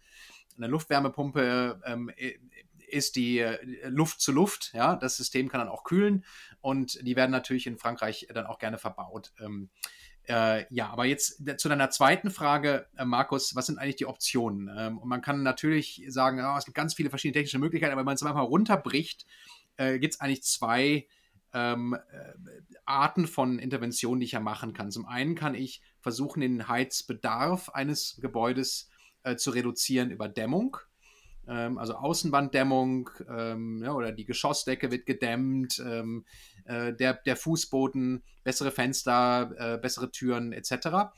eine Luftwärmepumpe ähm, ist, die äh, Luft zu Luft, ja, das System kann dann auch kühlen und die werden natürlich in Frankreich dann auch gerne verbaut. Äh, ja, aber jetzt zu deiner zweiten Frage, äh, Markus, was sind eigentlich die Optionen? Ähm, und man kann natürlich sagen, oh, es gibt ganz viele verschiedene technische Möglichkeiten, aber wenn man es einfach runterbricht, äh, gibt es eigentlich zwei ähm, äh, Arten von Interventionen, die ich ja machen kann. Zum einen kann ich versuchen, den Heizbedarf eines Gebäudes äh, zu reduzieren über Dämmung also Außenwanddämmung ähm, ja, oder die Geschossdecke wird gedämmt, ähm, äh, der, der Fußboden, bessere Fenster, äh, bessere Türen etc.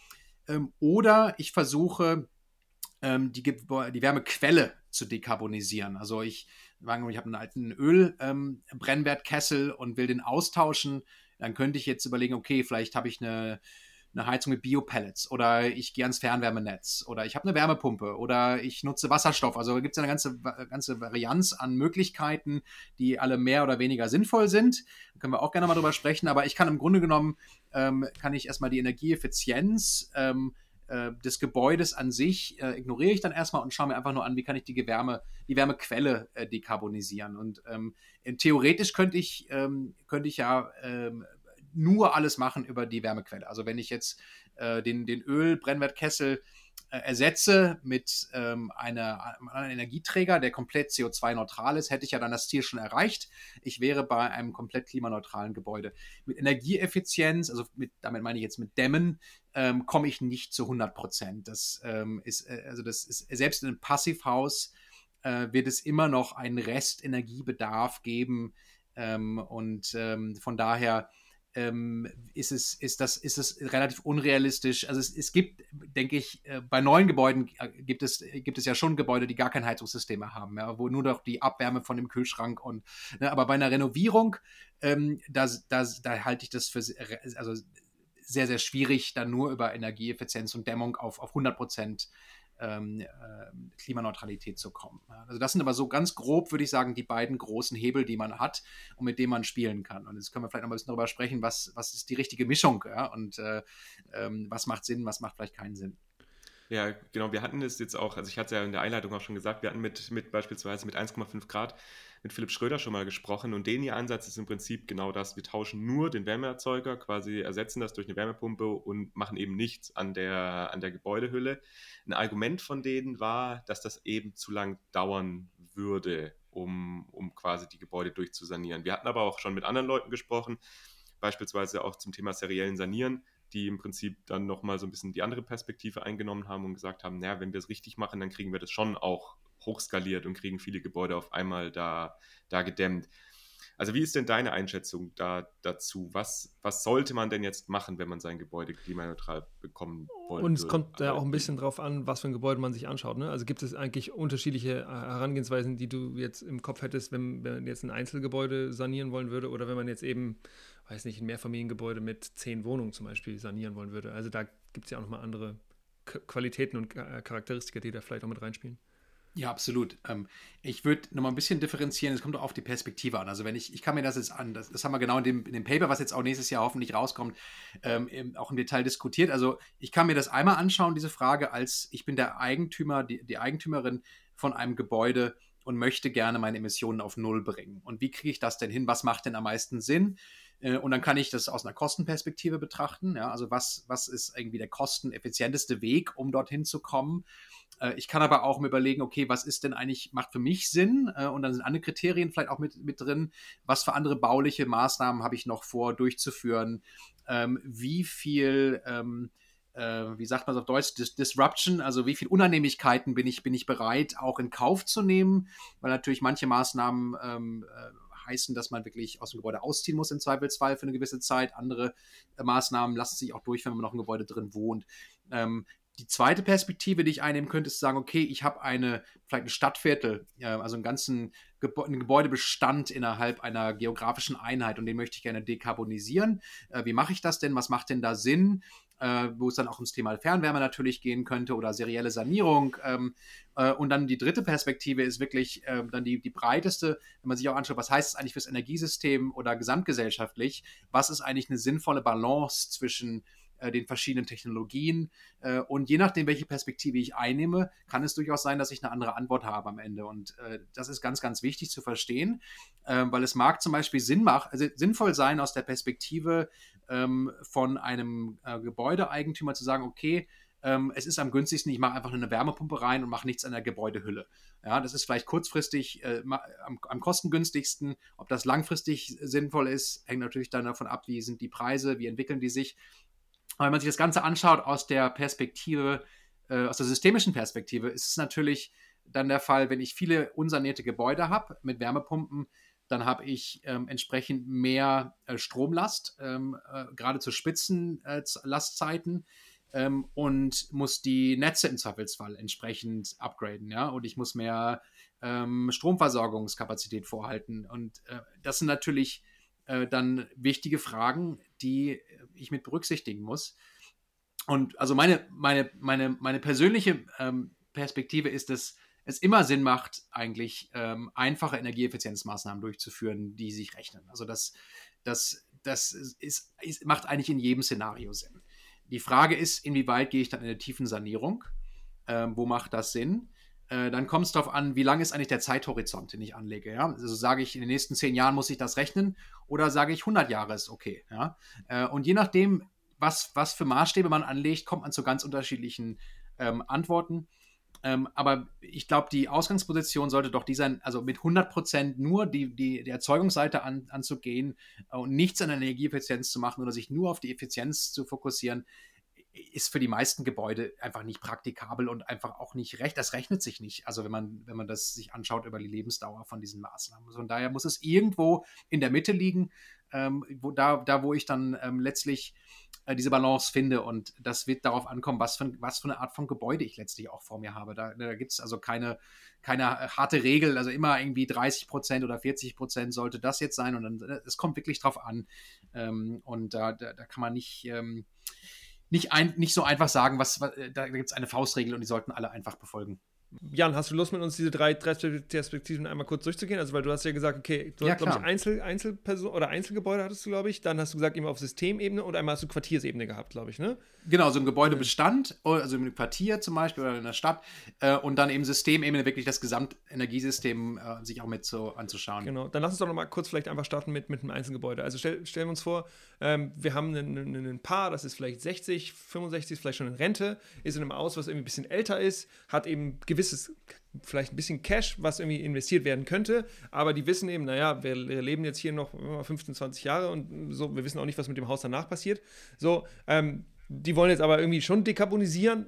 Ähm, oder ich versuche, ähm, die, die Wärmequelle zu dekarbonisieren. Also ich, ich habe einen alten Ölbrennwertkessel ähm, und will den austauschen. Dann könnte ich jetzt überlegen, okay, vielleicht habe ich eine eine Heizung mit Biopellets oder ich gehe ans Fernwärmenetz oder ich habe eine Wärmepumpe oder ich nutze Wasserstoff. Also gibt es eine ganze, ganze Varianz an Möglichkeiten, die alle mehr oder weniger sinnvoll sind. Da können wir auch gerne mal drüber sprechen, aber ich kann im Grunde genommen, ähm, kann ich erstmal die Energieeffizienz ähm, äh, des Gebäudes an sich äh, ignoriere ich dann erstmal und schaue mir einfach nur an, wie kann ich die Wärme, die Wärmequelle äh, dekarbonisieren. Und ähm, theoretisch könnte ich, ähm, könnte ich ja ähm, nur alles machen über die Wärmequelle. Also wenn ich jetzt äh, den, den Ölbrennwertkessel äh, ersetze mit ähm, einer, einem Energieträger, der komplett CO2-neutral ist, hätte ich ja dann das Ziel schon erreicht. Ich wäre bei einem komplett klimaneutralen Gebäude. Mit Energieeffizienz, also mit, damit meine ich jetzt mit Dämmen, ähm, komme ich nicht zu 100 Prozent. Das ähm, ist, äh, also das ist, selbst in einem Passivhaus äh, wird es immer noch einen Restenergiebedarf geben. Ähm, und ähm, von daher ähm, ist, es, ist, das, ist es relativ unrealistisch. Also es, es gibt, denke ich, äh, bei neuen Gebäuden äh, gibt es, gibt es ja schon Gebäude, die gar kein Heizungssystem mehr haben, ja, wo nur noch die Abwärme von dem Kühlschrank und, ne, aber bei einer Renovierung, ähm, da, da, da halte ich das für also sehr, sehr schwierig, dann nur über Energieeffizienz und Dämmung auf, auf 100 Prozent ähm, äh, Klimaneutralität zu kommen. Also das sind aber so ganz grob, würde ich sagen, die beiden großen Hebel, die man hat und mit denen man spielen kann. Und jetzt können wir vielleicht noch ein bisschen darüber sprechen, was, was ist die richtige Mischung ja? und äh, ähm, was macht Sinn, was macht vielleicht keinen Sinn. Ja, genau. Wir hatten es jetzt auch, also ich hatte es ja in der Einleitung auch schon gesagt, wir hatten mit, mit beispielsweise mit 1,5 Grad mit Philipp Schröder schon mal gesprochen und den ihr Ansatz ist im Prinzip genau das. Wir tauschen nur den Wärmeerzeuger, quasi ersetzen das durch eine Wärmepumpe und machen eben nichts an der, an der Gebäudehülle. Ein Argument von denen war, dass das eben zu lang dauern würde, um, um quasi die Gebäude durchzusanieren. Wir hatten aber auch schon mit anderen Leuten gesprochen, beispielsweise auch zum Thema seriellen Sanieren, die im Prinzip dann nochmal so ein bisschen die andere Perspektive eingenommen haben und gesagt haben, naja, wenn wir es richtig machen, dann kriegen wir das schon auch hochskaliert und kriegen viele Gebäude auf einmal da, da gedämmt. Also wie ist denn deine Einschätzung da, dazu? Was, was sollte man denn jetzt machen, wenn man sein Gebäude klimaneutral bekommen wollte? Und es kommt ja auch ein bisschen drauf an, was für ein Gebäude man sich anschaut. Ne? Also gibt es eigentlich unterschiedliche äh, Herangehensweisen, die du jetzt im Kopf hättest, wenn, wenn man jetzt ein Einzelgebäude sanieren wollen würde oder wenn man jetzt eben, weiß nicht, ein Mehrfamiliengebäude mit zehn Wohnungen zum Beispiel sanieren wollen würde. Also da gibt es ja auch nochmal andere Qualitäten und Charakteristika, die da vielleicht auch mit reinspielen. Ja, absolut. Ähm, ich würde noch mal ein bisschen differenzieren. Es kommt auch auf die Perspektive an. Also wenn ich, ich kann mir das jetzt an, das, das haben wir genau in dem, in dem Paper, was jetzt auch nächstes Jahr hoffentlich rauskommt, ähm, auch im Detail diskutiert. Also ich kann mir das einmal anschauen, diese Frage, als ich bin der Eigentümer, die, die Eigentümerin von einem Gebäude und möchte gerne meine Emissionen auf Null bringen. Und wie kriege ich das denn hin? Was macht denn am meisten Sinn? Äh, und dann kann ich das aus einer Kostenperspektive betrachten. Ja, also was, was ist irgendwie der kosteneffizienteste Weg, um dorthin zu kommen? Äh, ich kann aber auch mir überlegen, okay, was ist denn eigentlich, macht für mich Sinn? Äh, und dann sind andere Kriterien vielleicht auch mit, mit drin. Was für andere bauliche Maßnahmen habe ich noch vor durchzuführen? Ähm, wie viel, ähm, äh, wie sagt man es auf Deutsch, Dis Disruption, also wie viel Unannehmlichkeiten bin ich, bin ich bereit, auch in Kauf zu nehmen? Weil natürlich manche Maßnahmen ähm, äh, heißen, dass man wirklich aus dem Gebäude ausziehen muss im Zweifelsfall für eine gewisse Zeit. Andere äh, Maßnahmen lassen sich auch durch, wenn man noch im Gebäude drin wohnt. Ähm, die zweite Perspektive, die ich einnehmen könnte, ist zu sagen, okay, ich habe eine, vielleicht ein Stadtviertel, also einen ganzen Gebo einen Gebäudebestand innerhalb einer geografischen Einheit und den möchte ich gerne dekarbonisieren. Äh, wie mache ich das denn? Was macht denn da Sinn? Äh, wo es dann auch ums Thema Fernwärme natürlich gehen könnte oder serielle Sanierung. Ähm, äh, und dann die dritte Perspektive ist wirklich äh, dann die, die breiteste, wenn man sich auch anschaut, was heißt es eigentlich fürs Energiesystem oder gesamtgesellschaftlich? Was ist eigentlich eine sinnvolle Balance zwischen äh, den verschiedenen Technologien. Äh, und je nachdem, welche Perspektive ich einnehme, kann es durchaus sein, dass ich eine andere Antwort habe am Ende. Und äh, das ist ganz, ganz wichtig zu verstehen, ähm, weil es mag zum Beispiel Sinn macht, also sinnvoll sein aus der Perspektive ähm, von einem äh, Gebäudeeigentümer zu sagen, okay, ähm, es ist am günstigsten, ich mache einfach eine Wärmepumpe rein und mache nichts an der Gebäudehülle. Ja, das ist vielleicht kurzfristig äh, am, am, kostengünstigsten. Ob das langfristig sinnvoll ist, hängt natürlich dann davon ab, wie sind die Preise, wie entwickeln die sich. Aber wenn man sich das Ganze anschaut aus der Perspektive, äh, aus der systemischen Perspektive, ist es natürlich dann der Fall, wenn ich viele unsanierte Gebäude habe mit Wärmepumpen, dann habe ich ähm, entsprechend mehr äh, Stromlast, ähm, äh, gerade zu Spitzenlastzeiten. Äh, ähm, und muss die Netze im Zweifelsfall entsprechend upgraden, ja, und ich muss mehr ähm, Stromversorgungskapazität vorhalten. Und äh, das sind natürlich äh, dann wichtige Fragen, die ich mit berücksichtigen muss. Und also meine, meine, meine, meine persönliche ähm, Perspektive ist, dass es immer Sinn macht, eigentlich ähm, einfache Energieeffizienzmaßnahmen durchzuführen, die sich rechnen. Also das, das, das ist, ist, macht eigentlich in jedem Szenario Sinn. Die Frage ist, inwieweit gehe ich dann in eine tiefen Sanierung? Ähm, wo macht das Sinn? Äh, dann kommt es darauf an, wie lang ist eigentlich der Zeithorizont, den ich anlege. Ja? Also sage ich, in den nächsten zehn Jahren muss ich das rechnen oder sage ich, 100 Jahre ist okay. Ja? Äh, und je nachdem, was, was für Maßstäbe man anlegt, kommt man zu ganz unterschiedlichen ähm, Antworten. Ähm, aber ich glaube, die Ausgangsposition sollte doch die sein, also mit 100% nur die, die, die Erzeugungsseite an, anzugehen und nichts an Energieeffizienz zu machen oder sich nur auf die Effizienz zu fokussieren, ist für die meisten Gebäude einfach nicht praktikabel und einfach auch nicht recht. Das rechnet sich nicht. Also wenn man, wenn man das sich anschaut über die Lebensdauer von diesen Maßnahmen. Von daher muss es irgendwo in der Mitte liegen. Ähm, wo, da, da, wo ich dann ähm, letztlich äh, diese Balance finde. Und das wird darauf ankommen, was für, was für eine Art von Gebäude ich letztlich auch vor mir habe. Da, da gibt es also keine, keine harte Regel, also immer irgendwie 30 Prozent oder 40 Prozent sollte das jetzt sein. Und äh, es kommt wirklich drauf an. Ähm, und da, da, da, kann man nicht. Ähm, nicht, ein, nicht so einfach sagen, was, was äh, da gibt es eine Faustregel und die sollten alle einfach befolgen. Jan, hast du Lust mit uns diese drei, drei Perspektiven einmal kurz durchzugehen? Also, weil du hast ja gesagt, okay, du ja, hast, glaube ich, Einzel, Einzelperson oder Einzelgebäude hattest du, glaube ich. Dann hast du gesagt, immer auf Systemebene und einmal hast du Quartiersebene gehabt, glaube ich, ne? Genau, so ein Gebäudebestand, also im Quartier zum Beispiel oder in der Stadt äh, und dann eben Systemebene, wirklich das Gesamtenergiesystem äh, sich auch mit so anzuschauen. Genau, dann lass uns doch noch mal kurz vielleicht einfach starten mit, mit einem Einzelgebäude. Also stell, stellen wir uns vor, ähm, wir haben ein Paar, das ist vielleicht 60, 65, ist vielleicht schon in Rente, ist in einem Haus, was irgendwie ein bisschen älter ist, hat eben gewisses vielleicht ein bisschen Cash, was irgendwie investiert werden könnte, aber die wissen eben, naja, wir, leben jetzt hier noch 15, 20 Jahre und so, wir wissen auch nicht, was mit dem Haus danach passiert. So, ähm, die wollen jetzt aber irgendwie schon dekarbonisieren.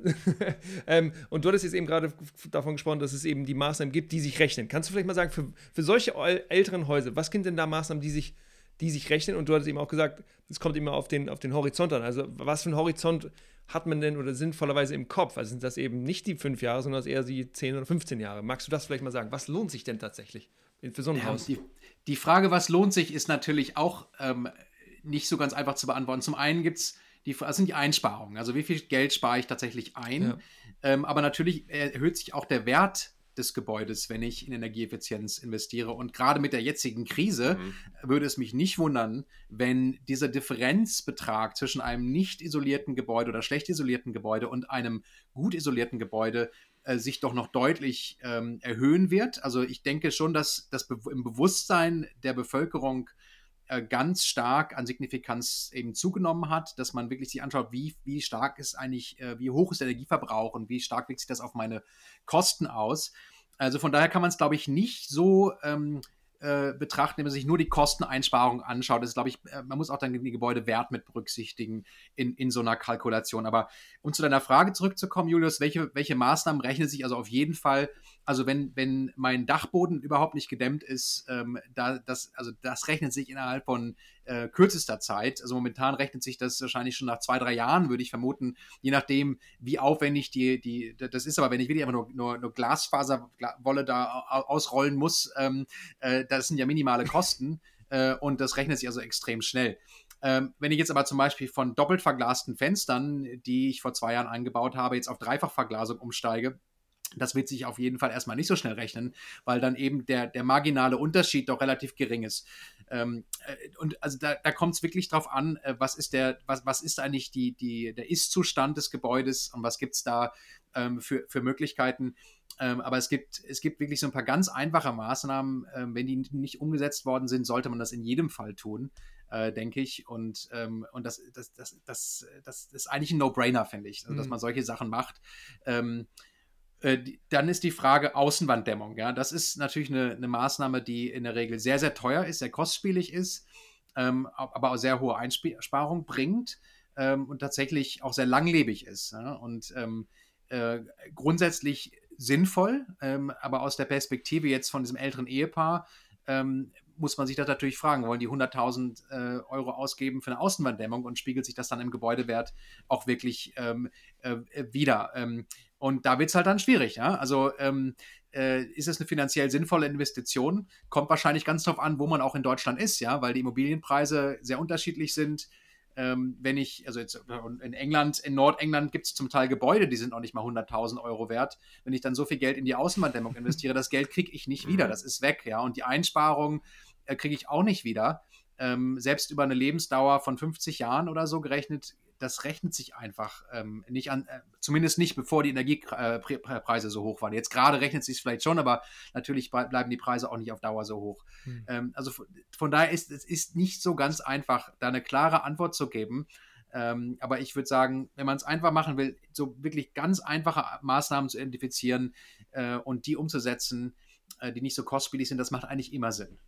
ähm, und du hattest jetzt eben gerade davon gesprochen, dass es eben die Maßnahmen gibt, die sich rechnen. Kannst du vielleicht mal sagen, für, für solche älteren Häuser, was sind denn da Maßnahmen, die sich, die sich rechnen? Und du hattest eben auch gesagt, es kommt immer auf den, auf den Horizont an. Also was für ein Horizont hat man denn oder sinnvollerweise im Kopf? Also sind das eben nicht die fünf Jahre, sondern eher die zehn oder 15 Jahre. Magst du das vielleicht mal sagen? Was lohnt sich denn tatsächlich für so ein ja, Haus? Die, die, Frage, was lohnt sich, ist natürlich auch ähm, nicht so ganz einfach zu beantworten. Zum einen gibt es die, das sind die Einsparungen. Also wie viel Geld spare ich tatsächlich ein? Ja. Ähm, aber natürlich erhöht sich auch der Wert des Gebäudes, wenn ich in Energieeffizienz investiere. Und gerade mit der jetzigen Krise mhm. würde es mich nicht wundern, wenn dieser Differenzbetrag zwischen einem nicht isolierten Gebäude oder schlecht isolierten Gebäude und einem gut isolierten Gebäude äh, sich doch noch deutlich ähm, erhöhen wird. Also ich denke schon, dass das Be im Bewusstsein der Bevölkerung ganz stark an Signifikanz eben zugenommen hat, dass man wirklich sich anschaut, wie, wie stark ist eigentlich, äh, wie hoch ist der Energieverbrauch und wie stark wirkt sich das auf meine Kosten aus. Also von daher kann man es, glaube ich, nicht so ähm, äh, betrachten, wenn man sich nur die Kosteneinsparung anschaut. Das ist, glaube ich, äh, man muss auch dann den Gebäudewert mit berücksichtigen in, in so einer Kalkulation. Aber um zu deiner Frage zurückzukommen, Julius, welche, welche Maßnahmen rechnen sich also auf jeden Fall also wenn, wenn mein Dachboden überhaupt nicht gedämmt ist, ähm, da, das, also das rechnet sich innerhalb von äh, kürzester Zeit. Also momentan rechnet sich das wahrscheinlich schon nach zwei, drei Jahren, würde ich vermuten, je nachdem, wie aufwendig die, die, das ist. Aber wenn ich wirklich einfach nur, nur, nur Glasfaserwolle da ausrollen muss, ähm, äh, das sind ja minimale Kosten äh, und das rechnet sich also extrem schnell. Ähm, wenn ich jetzt aber zum Beispiel von doppelt verglasten Fenstern, die ich vor zwei Jahren eingebaut habe, jetzt auf Dreifachverglasung umsteige, das wird sich auf jeden Fall erstmal nicht so schnell rechnen, weil dann eben der, der marginale Unterschied doch relativ gering ist. Ähm, äh, und also da, da kommt es wirklich drauf an, äh, was ist der, was, was ist eigentlich die, die, der Ist-Zustand des Gebäudes und was gibt es da ähm, für, für Möglichkeiten. Ähm, aber es gibt, es gibt wirklich so ein paar ganz einfache Maßnahmen. Ähm, wenn die nicht umgesetzt worden sind, sollte man das in jedem Fall tun, äh, denke ich. Und, ähm, und das, das, das, das, das ist eigentlich ein No-Brainer, finde ich, also, dass mhm. man solche Sachen macht. Ähm, äh, dann ist die Frage Außenwanddämmung. Ja, das ist natürlich eine, eine, Maßnahme, die in der Regel sehr, sehr teuer ist, sehr kostspielig ist, ähm, aber auch sehr hohe Einsparung bringt ähm, und tatsächlich auch sehr langlebig ist. Ja? Und ähm, äh, grundsätzlich sinnvoll, ähm, aber aus der Perspektive jetzt von diesem älteren Ehepaar ähm, muss man sich das natürlich fragen, wollen die 100.000 äh, Euro ausgeben für eine Außenwanddämmung und spiegelt sich das dann im Gebäudewert auch wirklich ähm, äh, wieder? Ähm, und da wird es halt dann schwierig. Ja? Also ähm, äh, ist es eine finanziell sinnvolle Investition? Kommt wahrscheinlich ganz darauf an, wo man auch in Deutschland ist, ja, weil die Immobilienpreise sehr unterschiedlich sind. Ähm, wenn ich, also jetzt in England, in Nordengland gibt es zum Teil Gebäude, die sind noch nicht mal 100.000 Euro wert. Wenn ich dann so viel Geld in die Außenwanddämmung investiere, das Geld kriege ich nicht wieder, mhm. das ist weg, ja. Und die Einsparung äh, kriege ich auch nicht wieder. Ähm, selbst über eine Lebensdauer von 50 Jahren oder so gerechnet, das rechnet sich einfach ähm, nicht an, äh, zumindest nicht bevor die Energiepreise so hoch waren. Jetzt gerade rechnet es sich vielleicht schon, aber natürlich bleiben die Preise auch nicht auf Dauer so hoch. Hm. Ähm, also von, von, daher ist es ist nicht so ganz einfach, da eine klare Antwort zu geben. Ähm, aber ich würde sagen, wenn man es einfach machen will, so wirklich ganz einfache Maßnahmen zu identifizieren äh, und die umzusetzen, äh, die nicht so kostspielig sind, das macht eigentlich immer Sinn.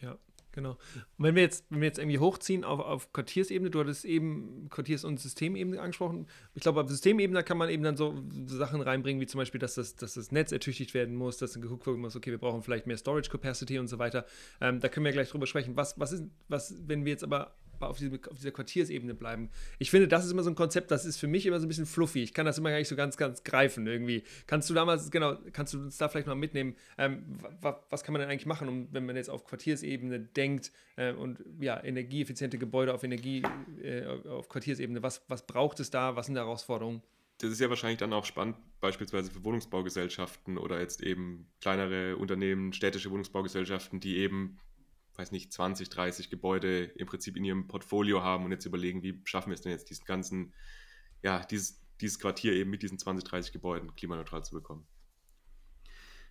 Ja, Genau. Und wenn wir jetzt, wenn wir jetzt irgendwie hochziehen auf, auf Quartiersebene, du hattest eben Quartiers- und Systemebene angesprochen. Ich glaube, auf Systemebene kann man eben dann so Sachen reinbringen, wie zum Beispiel, dass das, dass das Netz ertüchtigt werden muss, dass dann geguckt werden muss, okay, wir brauchen vielleicht mehr Storage Capacity und so weiter. Ähm, da können wir gleich drüber sprechen. Was, was ist, was, wenn wir jetzt aber auf, diese, auf dieser Quartiersebene bleiben. Ich finde, das ist immer so ein Konzept, das ist für mich immer so ein bisschen fluffy. Ich kann das immer gar nicht so ganz, ganz greifen irgendwie. Kannst du damals, genau, kannst du uns da vielleicht mal mitnehmen? Ähm, was kann man denn eigentlich machen, um, wenn man jetzt auf Quartiersebene denkt äh, und ja, energieeffiziente Gebäude auf Energie, äh, auf Quartiersebene, was, was braucht es da? Was sind Herausforderungen? Das ist ja wahrscheinlich dann auch spannend, beispielsweise für Wohnungsbaugesellschaften oder jetzt eben kleinere Unternehmen, städtische Wohnungsbaugesellschaften, die eben weiß nicht, 20, 30 Gebäude im Prinzip in ihrem Portfolio haben und jetzt überlegen, wie schaffen wir es denn jetzt, diesen ganzen, ja, dieses, dieses Quartier eben mit diesen 20, 30 Gebäuden klimaneutral zu bekommen.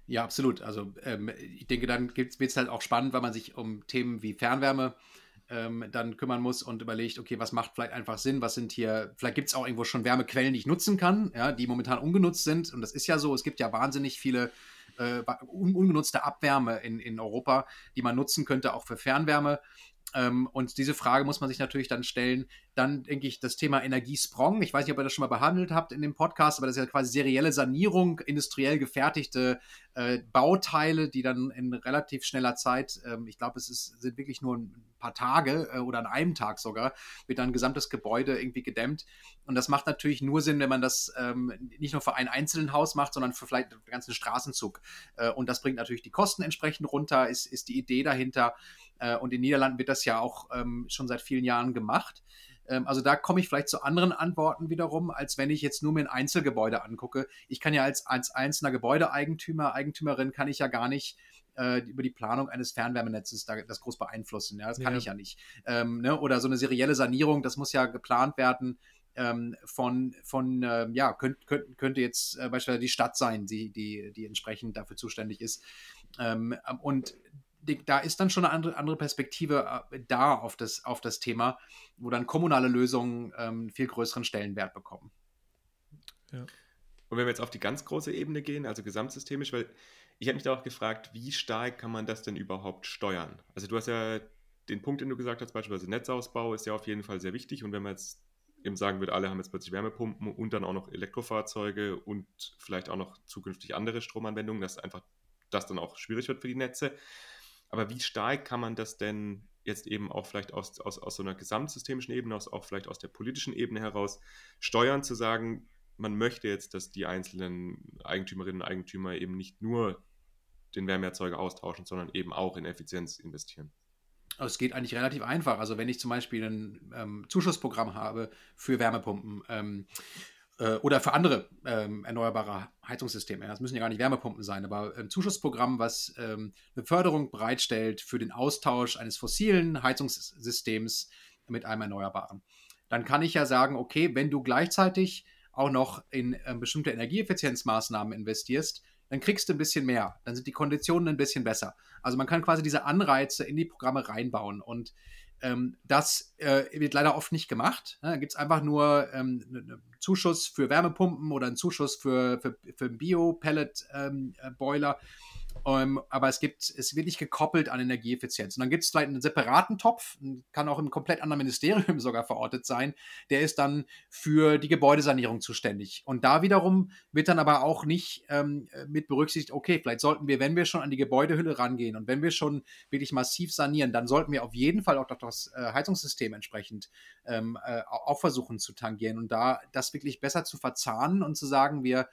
Ja, absolut. Also ähm, ich denke, dann wird es halt auch spannend, weil man sich um Themen wie Fernwärme ähm, dann kümmern muss und überlegt, okay, was macht vielleicht einfach Sinn, was sind hier, vielleicht gibt es auch irgendwo schon Wärmequellen, die ich nutzen kann, ja, die momentan ungenutzt sind. Und das ist ja so, es gibt ja wahnsinnig viele äh, un ungenutzte Abwärme in, in Europa, die man nutzen könnte, auch für Fernwärme. Ähm, und diese Frage muss man sich natürlich dann stellen. Dann denke ich, das Thema Energiesprong. Ich weiß nicht, ob ihr das schon mal behandelt habt in dem Podcast, aber das ist ja quasi serielle Sanierung, industriell gefertigte äh, Bauteile, die dann in relativ schneller Zeit, ähm, ich glaube, es ist, sind wirklich nur ein paar Tage äh, oder an einem Tag sogar, wird dann ein gesamtes Gebäude irgendwie gedämmt. Und das macht natürlich nur Sinn, wenn man das ähm, nicht nur für ein einzelnen Haus macht, sondern für vielleicht den ganzen Straßenzug. Äh, und das bringt natürlich die Kosten entsprechend runter, ist, ist die Idee dahinter. Äh, und in Niederlanden wird das ja auch ähm, schon seit vielen Jahren gemacht. Ähm, also da komme ich vielleicht zu anderen Antworten wiederum, als wenn ich jetzt nur mir ein Einzelgebäude angucke. Ich kann ja als, als einzelner Gebäudeeigentümer, Eigentümerin, kann ich ja gar nicht äh, über die Planung eines Fernwärmenetzes da, das groß beeinflussen. Ja, das kann ja. ich ja nicht. Ähm, ne? Oder so eine serielle Sanierung, das muss ja geplant werden ähm, von, von äh, ja, könnt, könnt, könnte jetzt äh, beispielsweise die Stadt sein, die, die, die entsprechend dafür zuständig ist. Ähm, und da ist dann schon eine andere, andere Perspektive äh, da auf das, auf das Thema, wo dann kommunale Lösungen ähm, viel größeren Stellenwert bekommen. Ja. Und wenn wir jetzt auf die ganz große Ebene gehen, also gesamtsystemisch, weil ich habe mich da auch gefragt, wie stark kann man das denn überhaupt steuern? Also du hast ja den Punkt, den du gesagt hast, beispielsweise Netzausbau ist ja auf jeden Fall sehr wichtig. Und wenn man jetzt eben sagen würde, alle haben jetzt plötzlich Wärmepumpen und dann auch noch Elektrofahrzeuge und vielleicht auch noch zukünftig andere Stromanwendungen, dass einfach das dann auch schwierig wird für die Netze. Aber wie stark kann man das denn jetzt eben auch vielleicht aus, aus, aus so einer gesamtsystemischen Ebene, aus, auch vielleicht aus der politischen Ebene heraus steuern, zu sagen, man möchte jetzt, dass die einzelnen Eigentümerinnen und Eigentümer eben nicht nur den Wärmeerzeuger austauschen, sondern eben auch in Effizienz investieren? Also es geht eigentlich relativ einfach. Also wenn ich zum Beispiel ein ähm, Zuschussprogramm habe für Wärmepumpen, ähm, äh, oder für andere ähm, erneuerbare Heizungssysteme. Das müssen ja gar nicht Wärmepumpen sein, aber ein Zuschussprogramm, was ähm, eine Förderung bereitstellt für den Austausch eines fossilen Heizungssystems mit einem erneuerbaren. Dann kann ich ja sagen, okay, wenn du gleichzeitig auch noch in äh, bestimmte Energieeffizienzmaßnahmen investierst, dann kriegst du ein bisschen mehr. Dann sind die Konditionen ein bisschen besser. Also man kann quasi diese Anreize in die Programme reinbauen. Und ähm, das äh, wird leider oft nicht gemacht. Da gibt es einfach nur ähm, einen ne Zuschuss für Wärmepumpen oder einen Zuschuss für, für, für Bio-Pellet-Boiler. Ähm, aber es gibt, es wird nicht gekoppelt an Energieeffizienz. Und dann gibt es vielleicht einen separaten Topf, kann auch im komplett anderen Ministerium sogar verortet sein, der ist dann für die Gebäudesanierung zuständig. Und da wiederum wird dann aber auch nicht ähm, mit berücksichtigt, okay, vielleicht sollten wir, wenn wir schon an die Gebäudehülle rangehen und wenn wir schon wirklich massiv sanieren, dann sollten wir auf jeden Fall auch das äh, Heizungssystem entsprechend ähm, äh, auch versuchen zu tangieren und da das wirklich besser zu verzahnen und zu sagen, wir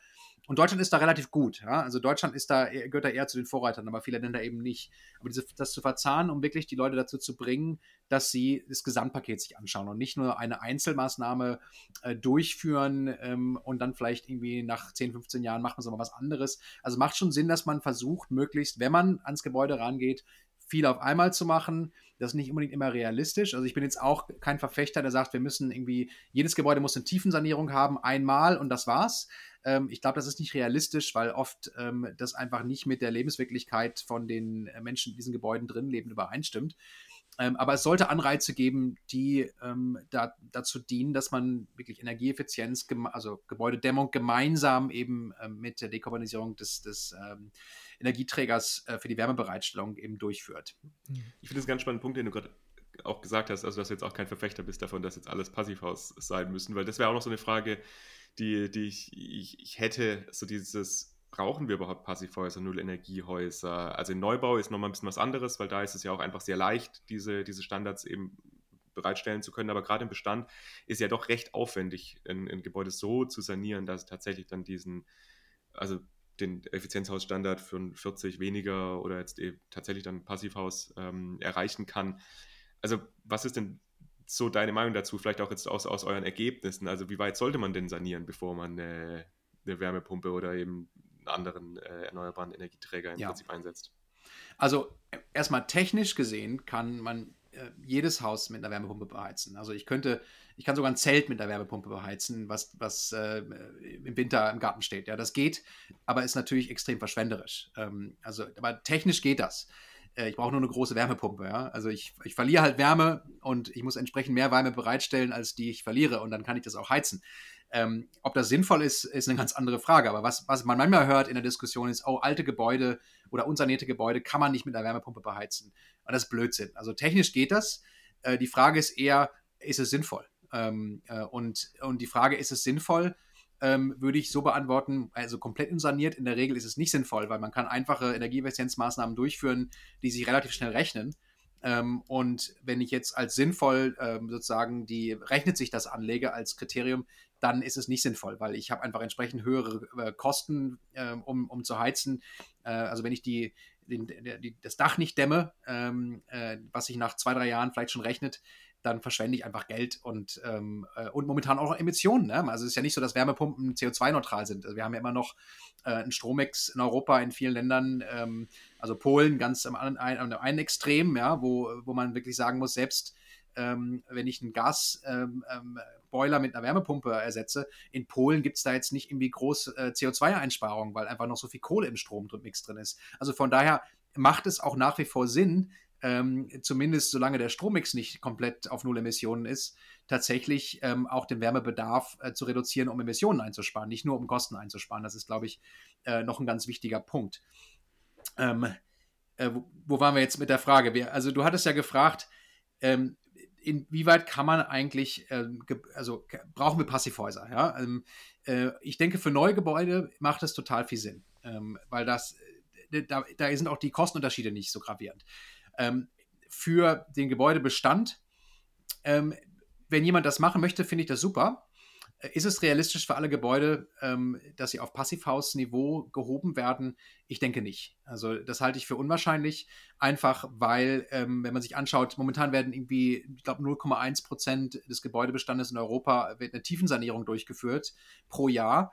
und Deutschland ist da relativ gut. Ja? Also Deutschland ist da, gehört da eher zu den Vorreitern, aber viele Länder eben nicht. Aber diese, das zu verzahnen, um wirklich die Leute dazu zu bringen, dass sie das Gesamtpaket sich anschauen und nicht nur eine Einzelmaßnahme äh, durchführen ähm, und dann vielleicht irgendwie nach 10, 15 Jahren machen sie mal was anderes. Also macht schon Sinn, dass man versucht, möglichst, wenn man ans Gebäude rangeht, viel auf einmal zu machen. Das ist nicht unbedingt immer realistisch. Also ich bin jetzt auch kein Verfechter, der sagt, wir müssen irgendwie, jedes Gebäude muss eine Tiefensanierung haben, einmal und das war's. Ähm, ich glaube, das ist nicht realistisch, weil oft ähm, das einfach nicht mit der Lebenswirklichkeit von den Menschen in diesen Gebäuden drin leben übereinstimmt. Ähm, aber es sollte Anreize geben, die ähm, da, dazu dienen, dass man wirklich Energieeffizienz, also Gebäudedämmung gemeinsam eben ähm, mit der Dekarbonisierung des, des ähm, Energieträgers äh, für die Wärmebereitstellung eben durchführt. Ich finde das ein ganz spannender Punkt, den du gerade auch gesagt hast, also dass du jetzt auch kein Verfechter bist davon, dass jetzt alles Passivhaus sein müssen, weil das wäre auch noch so eine Frage, die, die ich, ich, ich hätte, so dieses brauchen wir überhaupt Passivhäuser, Null-Energiehäuser? Also in Neubau ist nochmal ein bisschen was anderes, weil da ist es ja auch einfach sehr leicht, diese, diese Standards eben bereitstellen zu können. Aber gerade im Bestand ist ja doch recht aufwendig, ein, ein Gebäude so zu sanieren, dass es tatsächlich dann diesen, also den Effizienzhausstandard für 40 weniger oder jetzt eben tatsächlich dann Passivhaus ähm, erreichen kann. Also was ist denn so deine Meinung dazu, vielleicht auch jetzt aus, aus euren Ergebnissen? Also wie weit sollte man denn sanieren, bevor man eine, eine Wärmepumpe oder eben anderen äh, erneuerbaren Energieträger im ja. Prinzip einsetzt. Also erstmal technisch gesehen kann man äh, jedes Haus mit einer Wärmepumpe beheizen. Also ich könnte, ich kann sogar ein Zelt mit einer Wärmepumpe beheizen, was, was äh, im Winter im Garten steht. Ja, das geht, aber ist natürlich extrem verschwenderisch. Ähm, also, aber technisch geht das. Äh, ich brauche nur eine große Wärmepumpe. Ja? Also ich, ich verliere halt Wärme und ich muss entsprechend mehr Wärme bereitstellen, als die ich verliere und dann kann ich das auch heizen. Ähm, ob das sinnvoll ist, ist eine ganz andere Frage. Aber was, was man manchmal hört in der Diskussion ist, oh, alte Gebäude oder unsanierte Gebäude kann man nicht mit einer Wärmepumpe beheizen. Und das ist Blödsinn. Also technisch geht das. Äh, die Frage ist eher, ist es sinnvoll? Ähm, äh, und, und die Frage, ist es sinnvoll, ähm, würde ich so beantworten, also komplett unsaniert. In der Regel ist es nicht sinnvoll, weil man kann einfache Energieeffizienzmaßnahmen durchführen, die sich relativ schnell rechnen. Ähm, und wenn ich jetzt als sinnvoll ähm, sozusagen die rechnet sich das anlege als Kriterium, dann ist es nicht sinnvoll, weil ich habe einfach entsprechend höhere äh, Kosten, äh, um, um zu heizen. Äh, also wenn ich die, den, die, das Dach nicht dämme, ähm, äh, was sich nach zwei, drei Jahren vielleicht schon rechnet, dann verschwende ich einfach Geld und, ähm, äh, und momentan auch Emissionen. Ne? Also es ist ja nicht so, dass Wärmepumpen CO2-neutral sind. Also wir haben ja immer noch äh, einen Strommix in Europa in vielen Ländern, ähm, also Polen ganz am, am, am einen Extrem, ja, wo, wo man wirklich sagen muss, selbst ähm, wenn ich einen Gasboiler ähm, ähm, mit einer Wärmepumpe ersetze, in Polen gibt es da jetzt nicht irgendwie groß äh, CO2-Einsparungen, weil einfach noch so viel Kohle im Strommix drin ist. Also von daher macht es auch nach wie vor Sinn, ähm, zumindest solange der Strommix nicht komplett auf Null Emissionen ist, tatsächlich ähm, auch den Wärmebedarf äh, zu reduzieren, um Emissionen einzusparen, nicht nur um Kosten einzusparen. Das ist, glaube ich, äh, noch ein ganz wichtiger Punkt. Ähm, äh, wo, waren wir jetzt mit der Frage? Wir, also du hattest ja gefragt, ähm, inwieweit kann man eigentlich, äh, also brauchen wir Passivhäuser? Ja? Ähm, äh, ich denke, für neue Gebäude macht es total viel Sinn, ähm, weil das, äh, da, da, sind auch die Kostenunterschiede nicht so gravierend. Ähm, für den Gebäudebestand, ähm, wenn jemand das machen möchte, finde ich das super. Ist es realistisch für alle Gebäude, ähm, dass sie auf Passivhausniveau gehoben werden? Ich denke nicht. Also das halte ich für unwahrscheinlich, einfach weil, ähm, wenn man sich anschaut, momentan werden irgendwie, ich glaube, 0,1 Prozent des Gebäudebestandes in Europa wird eine Tiefensanierung durchgeführt pro Jahr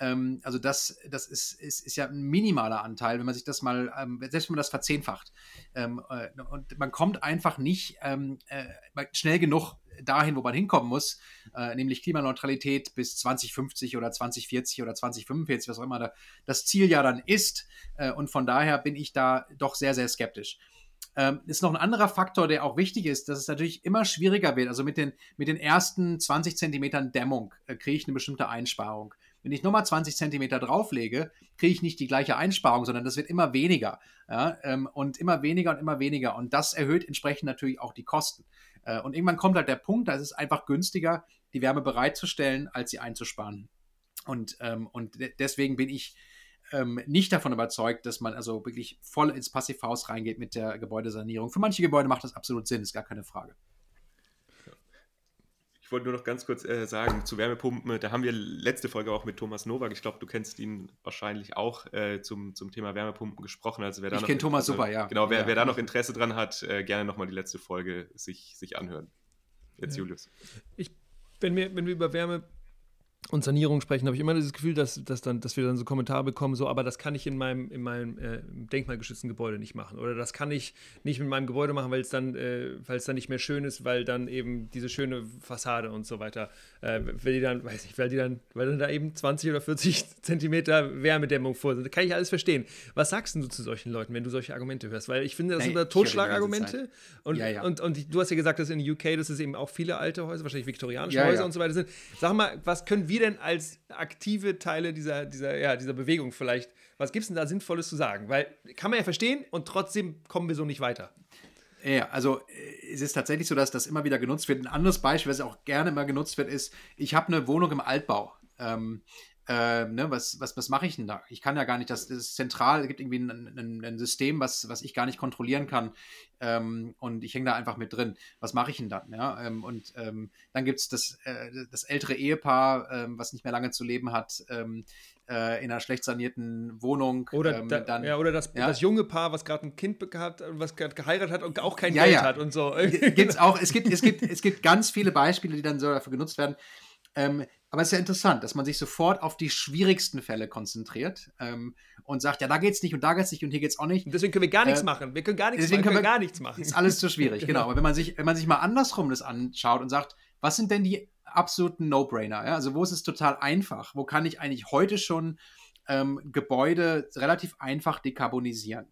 ähm, also das, das ist, ist, ist ja ein minimaler Anteil, wenn man sich das mal, ähm, selbst wenn man das verzehnfacht. Ähm, äh, und man kommt einfach nicht ähm, äh, schnell genug dahin, wo man hinkommen muss, äh, nämlich Klimaneutralität bis 2050 oder 2040 oder 2045, was auch immer da das Ziel ja dann ist. Äh, und von daher bin ich da doch sehr, sehr skeptisch. Ähm, ist noch ein anderer Faktor, der auch wichtig ist, dass es natürlich immer schwieriger wird. Also mit den, mit den ersten 20 Zentimetern Dämmung äh, kriege ich eine bestimmte Einsparung. Wenn ich nochmal 20 Zentimeter drauflege, kriege ich nicht die gleiche Einsparung, sondern das wird immer weniger. Ja, ähm, und immer weniger und immer weniger. Und das erhöht entsprechend natürlich auch die Kosten. Äh, und irgendwann kommt halt der Punkt, da ist es einfach günstiger, die Wärme bereitzustellen, als sie einzusparen. Und, ähm, und deswegen bin ich ähm, nicht davon überzeugt, dass man also wirklich voll ins Passivhaus reingeht mit der Gebäudesanierung. Für manche Gebäude macht das absolut Sinn, ist gar keine Frage. Ich wollte nur noch ganz kurz äh, sagen zu Wärmepumpen. Da haben wir letzte Folge auch mit Thomas Nowak, ich glaube, du kennst ihn wahrscheinlich auch, äh, zum, zum Thema Wärmepumpen gesprochen. Also wer ich kenne Thomas super, ja. Genau, wer, ja. wer da noch Interesse dran hat, äh, gerne nochmal die letzte Folge sich, sich anhören. Jetzt ja. Julius. Ich, wenn, wir, wenn wir über Wärme und Sanierung sprechen, habe ich immer dieses Gefühl, dass, dass, dann, dass wir dann so Kommentare bekommen, so, aber das kann ich in meinem, in meinem äh, denkmalgeschützten Gebäude nicht machen. Oder das kann ich nicht mit meinem Gebäude machen, weil es dann, äh, weil es dann nicht mehr schön ist, weil dann eben diese schöne Fassade und so weiter, äh, weil die dann, weiß nicht, weil die dann, weil dann da eben 20 oder 40 Zentimeter Wärmedämmung vor sind. Kann ich alles verstehen. Was sagst du zu solchen Leuten, wenn du solche Argumente hörst? Weil ich finde, das Nein, sind Totschlagargumente. Und, ja, ja. Und, und du hast ja gesagt, dass in UK, dass es eben auch viele alte Häuser, wahrscheinlich viktorianische ja, Häuser und so weiter sind. Sag mal, was können wir denn als aktive Teile dieser, dieser, ja, dieser Bewegung vielleicht, was gibt es denn da Sinnvolles zu sagen? Weil kann man ja verstehen und trotzdem kommen wir so nicht weiter. Ja, also äh, es ist tatsächlich so, dass das immer wieder genutzt wird. Ein anderes Beispiel, was auch gerne immer genutzt wird, ist, ich habe eine Wohnung im Altbau. Ähm, äh, ne, was, was, was mache ich denn da? Ich kann ja gar nicht, das, das ist zentral, es gibt irgendwie ein, ein, ein, System, was, was ich gar nicht kontrollieren kann ähm, und ich hänge da einfach mit drin. Was mache ich denn dann? Ja? Ähm, und ähm, dann gibt es das, äh, das ältere Ehepaar, ähm, was nicht mehr lange zu leben hat, ähm, äh, in einer schlecht sanierten Wohnung. Oder, ähm, da, dann, ja, oder das, ja? das junge Paar, was gerade ein Kind hat, was gerade geheiratet hat und auch kein ja, Geld hat und so. Gibt's auch, es, gibt, es, gibt, es gibt ganz viele Beispiele, die dann so dafür genutzt werden. Ähm, aber es ist ja interessant, dass man sich sofort auf die schwierigsten Fälle konzentriert ähm, und sagt, ja, da geht's nicht und da geht's nicht und hier geht's auch nicht. Und deswegen können wir gar nichts äh, machen. Wir können gar nichts deswegen machen. Können wir gar nichts machen. Ist alles zu schwierig, genau. genau. Aber wenn man sich, wenn man sich mal andersrum das anschaut und sagt, was sind denn die absoluten No-Brainer? Ja? Also wo ist es total einfach? Wo kann ich eigentlich heute schon ähm, Gebäude relativ einfach dekarbonisieren?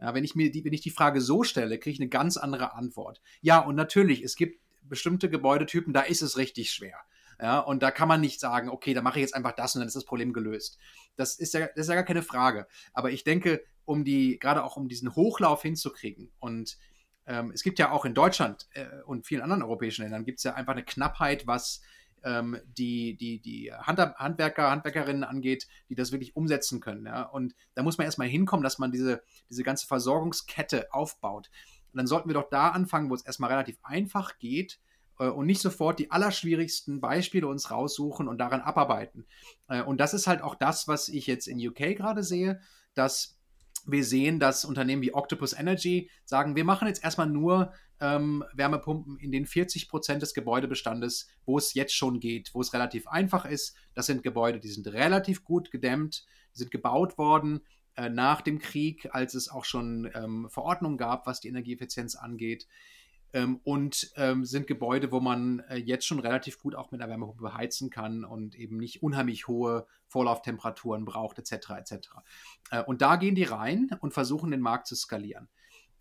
Ja, wenn ich mir die, wenn ich die Frage so stelle, kriege ich eine ganz andere Antwort. Ja, und natürlich, es gibt bestimmte Gebäudetypen, da ist es richtig schwer. Ja, und da kann man nicht sagen, okay, da mache ich jetzt einfach das und dann ist das Problem gelöst. Das ist ja, das ist ja gar keine Frage. Aber ich denke, um die, gerade auch um diesen Hochlauf hinzukriegen und ähm, es gibt ja auch in Deutschland äh, und vielen anderen europäischen Ländern gibt es ja einfach eine Knappheit, was ähm, die, die, die Hand, Handwerker, Handwerkerinnen angeht, die das wirklich umsetzen können. Ja? Und da muss man erstmal hinkommen, dass man diese, diese ganze Versorgungskette aufbaut. Und dann sollten wir doch da anfangen, wo es erstmal relativ einfach geht, und nicht sofort die allerschwierigsten Beispiele uns raussuchen und daran abarbeiten. Äh, und das ist halt auch das, was ich jetzt in UK gerade sehe, dass wir sehen, dass Unternehmen wie Octopus Energy sagen, wir machen jetzt erstmal nur ähm, Wärmepumpen in den 40 Prozent des Gebäudebestandes, wo es jetzt schon geht, wo es relativ einfach ist. Das sind Gebäude, die sind relativ gut gedämmt, sind gebaut worden äh, nach dem Krieg, als es auch schon ähm, Verordnungen gab, was die Energieeffizienz angeht ähm, und ähm, sind Gebäude, wo man äh, jetzt schon relativ gut auch mit einer Wärmepumpe beheizen kann und eben nicht unheimlich hohe Vorlauftemperaturen braucht, etc. etc. Äh, und da gehen die rein und versuchen den Markt zu skalieren.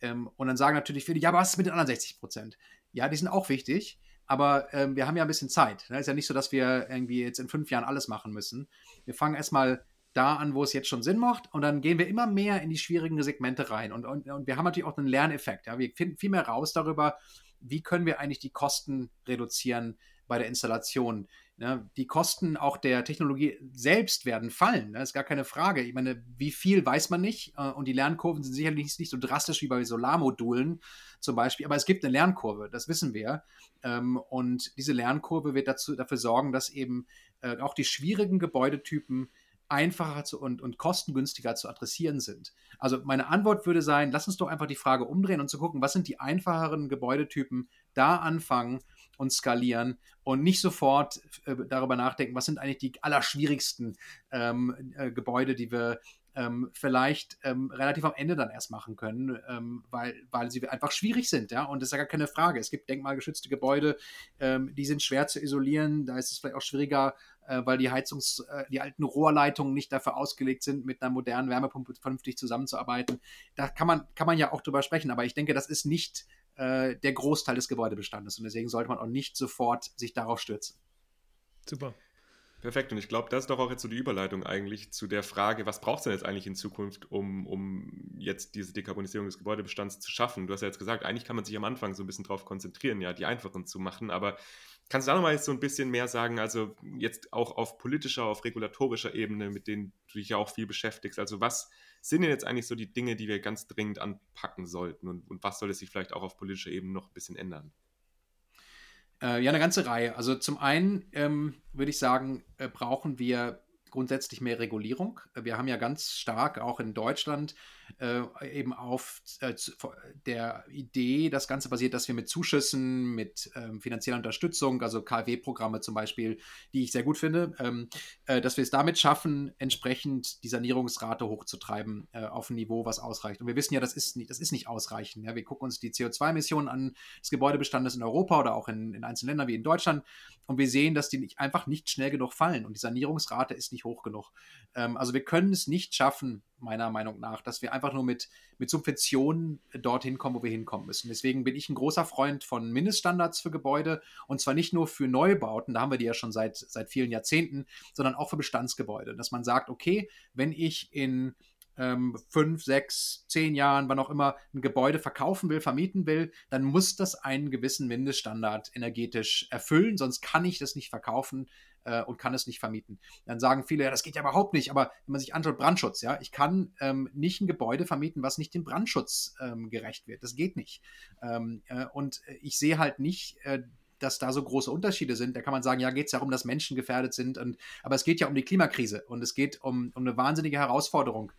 Ähm, und dann sagen natürlich viele, ja, aber was ist mit den anderen 60 Prozent? Ja, die sind auch wichtig, aber ähm, wir haben ja ein bisschen Zeit. Ne? ist ja nicht so, dass wir irgendwie jetzt in fünf Jahren alles machen müssen. Wir fangen erstmal da an, wo es jetzt schon Sinn macht. Und dann gehen wir immer mehr in die schwierigen Segmente rein. Und, und, und wir haben natürlich auch einen Lerneffekt. Ja? Wir finden viel mehr raus darüber, wie können wir eigentlich die Kosten reduzieren bei der Installation. Ja, die Kosten auch der Technologie selbst werden fallen. Das ist gar keine Frage. Ich meine, wie viel weiß man nicht. Äh, und die Lernkurven sind sicherlich nicht so drastisch wie bei Solarmodulen zum Beispiel. Aber es gibt eine Lernkurve, das wissen wir. Ähm, und diese Lernkurve wird dazu, dafür sorgen, dass eben äh, auch die schwierigen Gebäudetypen einfacher zu, und, und kostengünstiger zu adressieren sind. Also meine Antwort würde sein, lass uns doch einfach die Frage umdrehen und zu gucken, was sind die einfacheren Gebäudetypen, da anfangen und skalieren und nicht sofort äh, darüber nachdenken, was sind eigentlich die allerschwierigsten ähm, äh, Gebäude, die wir ähm, vielleicht ähm, relativ am Ende dann erst machen können, ähm, weil, weil sie einfach schwierig sind, ja. Und das ist ja gar keine Frage. Es gibt denkmalgeschützte Gebäude, ähm, die sind schwer zu isolieren, da ist es vielleicht auch schwieriger, äh, weil die Heizungs-, äh, die alten Rohrleitungen nicht dafür ausgelegt sind, mit einer modernen Wärmepumpe vernünftig zusammenzuarbeiten. Da kann man, kann man ja auch drüber sprechen, aber ich denke, das ist nicht äh, der Großteil des Gebäudebestandes und deswegen sollte man auch nicht sofort sich darauf stürzen. Super. Perfekt. Und ich glaube, das ist doch auch jetzt so die Überleitung eigentlich zu der Frage, was braucht es denn jetzt eigentlich in Zukunft, um, um jetzt diese Dekarbonisierung des Gebäudebestands zu schaffen? Du hast ja jetzt gesagt, eigentlich kann man sich am Anfang so ein bisschen darauf konzentrieren, ja, die einfachen zu machen. Aber kannst du da nochmal so ein bisschen mehr sagen, also jetzt auch auf politischer, auf regulatorischer Ebene, mit denen du dich ja auch viel beschäftigst? Also was sind denn jetzt eigentlich so die Dinge, die wir ganz dringend anpacken sollten? Und, und was soll es sich vielleicht auch auf politischer Ebene noch ein bisschen ändern? Äh, ja, eine ganze Reihe. Also zum einen ähm, würde ich sagen, äh, brauchen wir grundsätzlich mehr Regulierung. Wir haben ja ganz stark auch in Deutschland äh, eben auf äh, der Idee, das Ganze basiert, dass wir mit Zuschüssen, mit ähm, finanzieller Unterstützung, also KfW-Programme zum Beispiel, die ich sehr gut finde, ähm, äh, dass wir es damit schaffen, entsprechend die Sanierungsrate hochzutreiben äh, auf ein Niveau, was ausreicht. Und wir wissen ja, das ist nicht, das ist nicht ausreichend. Ja? Wir gucken uns die CO2-Emissionen an des Gebäudebestandes in Europa oder auch in, in einzelnen Ländern wie in Deutschland und wir sehen, dass die nicht, einfach nicht schnell genug fallen und die Sanierungsrate ist nicht hoch genug. Ähm, also wir können es nicht schaffen, meiner Meinung nach, dass wir einfach nur mit, mit Subventionen dorthin kommen, wo wir hinkommen müssen. Deswegen bin ich ein großer Freund von Mindeststandards für Gebäude und zwar nicht nur für Neubauten, da haben wir die ja schon seit, seit vielen Jahrzehnten, sondern auch für Bestandsgebäude. Dass man sagt, okay, wenn ich in ähm, fünf, sechs, zehn Jahren, wann auch immer, ein Gebäude verkaufen will, vermieten will, dann muss das einen gewissen Mindeststandard energetisch erfüllen, sonst kann ich das nicht verkaufen äh, und kann es nicht vermieten. Dann sagen viele, ja, das geht ja überhaupt nicht, aber wenn man sich anschaut, Brandschutz, ja, ich kann ähm, nicht ein Gebäude vermieten, was nicht dem Brandschutz ähm, gerecht wird. Das geht nicht. Ähm, äh, und ich sehe halt nicht, äh, dass da so große Unterschiede sind. Da kann man sagen, ja, geht es darum, dass Menschen gefährdet sind. Und, aber es geht ja um die Klimakrise und es geht um, um eine wahnsinnige Herausforderung.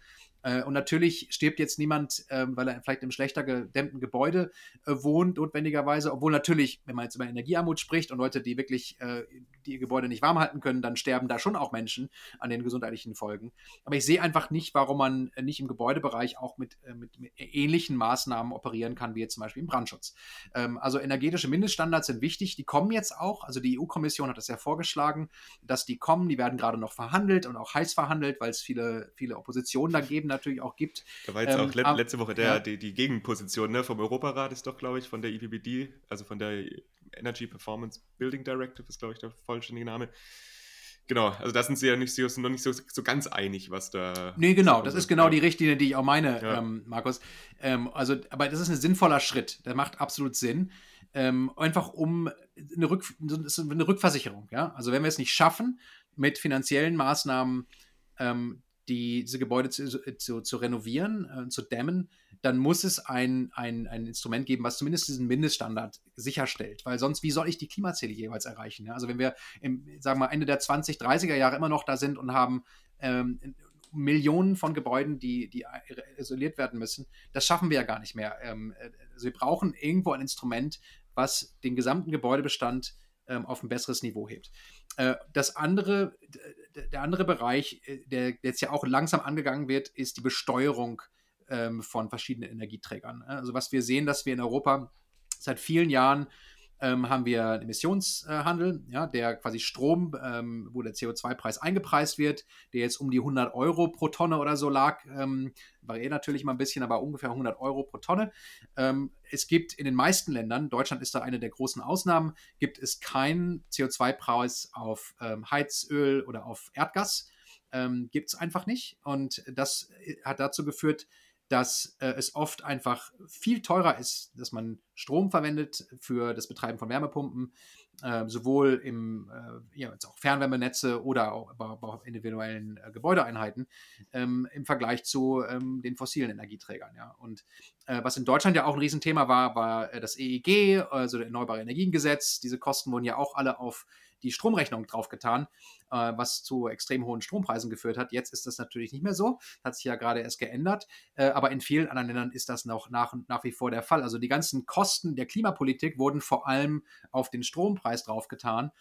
Äh, und natürlich stirbt jetzt niemand, ähm, weil er vielleicht im schlechter gedämmten Gebäude äh, wohnt, notwendigerweise. Obwohl natürlich, wenn man jetzt über Energiearmut spricht und Leute, die wirklich äh, die Gebäude nicht warm halten können, dann sterben da schon auch Menschen an den gesundheitlichen Folgen. Aber ich sehe einfach nicht, warum man nicht im Gebäudebereich auch mit, mit, mit ähnlichen Maßnahmen operieren kann, wie jetzt zum Beispiel im Brandschutz. Ähm, also energetische Mindeststandards sind wichtig. Die kommen jetzt auch. Also die EU-Kommission hat das ja vorgeschlagen, dass die kommen. Die werden gerade noch verhandelt und auch heiß verhandelt, weil es viele, viele Oppositionen da geben natürlich auch gibt. Da war jetzt ähm, auch let letzte Woche der, ja. die, die, Gegenposition ne, vom Europarat ist doch, glaube ich, von der EPBD, also von der Energy Performance Building Directive ist, glaube ich, der vollständige Name. Genau, also da sind sie ja nicht, so, noch nicht so, so ganz einig, was da. Nee, genau, das ist genau die Richtlinie, die ich auch meine, ja. ähm, Markus. Ähm, also, aber das ist ein sinnvoller Schritt, der macht absolut Sinn. Ähm, einfach um eine, Rück, eine Rückversicherung, ja. Also wenn wir es nicht schaffen, mit finanziellen Maßnahmen ähm, die, diese Gebäude zu, zu, zu renovieren, äh, zu dämmen, dann muss es ein, ein, ein Instrument geben, was zumindest diesen Mindeststandard sicherstellt. Weil sonst, wie soll ich die Klimaziele jeweils erreichen? Ja? Also wenn wir im, sagen wir, Ende der 20, 30er Jahre immer noch da sind und haben ähm, Millionen von Gebäuden, die, die isoliert werden müssen, das schaffen wir ja gar nicht mehr. Ähm, also wir brauchen irgendwo ein Instrument, was den gesamten Gebäudebestand ähm, auf ein besseres Niveau hebt. Äh, das andere, der andere Bereich, äh, der jetzt ja auch langsam angegangen wird, ist die Besteuerung ähm, von verschiedenen Energieträgern. Also was wir sehen, dass wir in Europa seit vielen Jahren ähm, haben wir einen Emissionshandel, ja, der quasi Strom, ähm, wo der CO2-Preis eingepreist wird, der jetzt um die 100 Euro pro Tonne oder so lag, ähm, variiert natürlich mal ein bisschen, aber ungefähr 100 Euro pro Tonne. Ähm, es gibt in den meisten Ländern, Deutschland ist da eine der großen Ausnahmen, gibt es keinen CO2-Preis auf ähm, Heizöl oder auf Erdgas. Ähm, gibt es einfach nicht. Und das äh, hat dazu geführt, dass äh, es oft einfach viel teurer ist, dass man Strom verwendet für das Betreiben von Wärmepumpen, äh, sowohl im äh, ja, jetzt auch Fernwärmenetze oder auch, aber auch individuellen äh, Gebäudeeinheiten ähm, im Vergleich zu ähm, den fossilen Energieträgern. Ja. Und äh, was in Deutschland ja auch ein Riesenthema war, war äh, das EEG, also das Erneuerbare Energiengesetz. Diese Kosten wurden ja auch alle auf die Stromrechnung draufgetan, äh, was zu extrem hohen Strompreisen geführt hat. Jetzt ist das natürlich nicht mehr so, hat sich ja gerade erst geändert, äh, aber in vielen anderen Ländern ist das noch nach, nach wie vor der Fall. Also die ganzen Kosten der Klimapolitik wurden vor allem auf den Strompreis draufgetan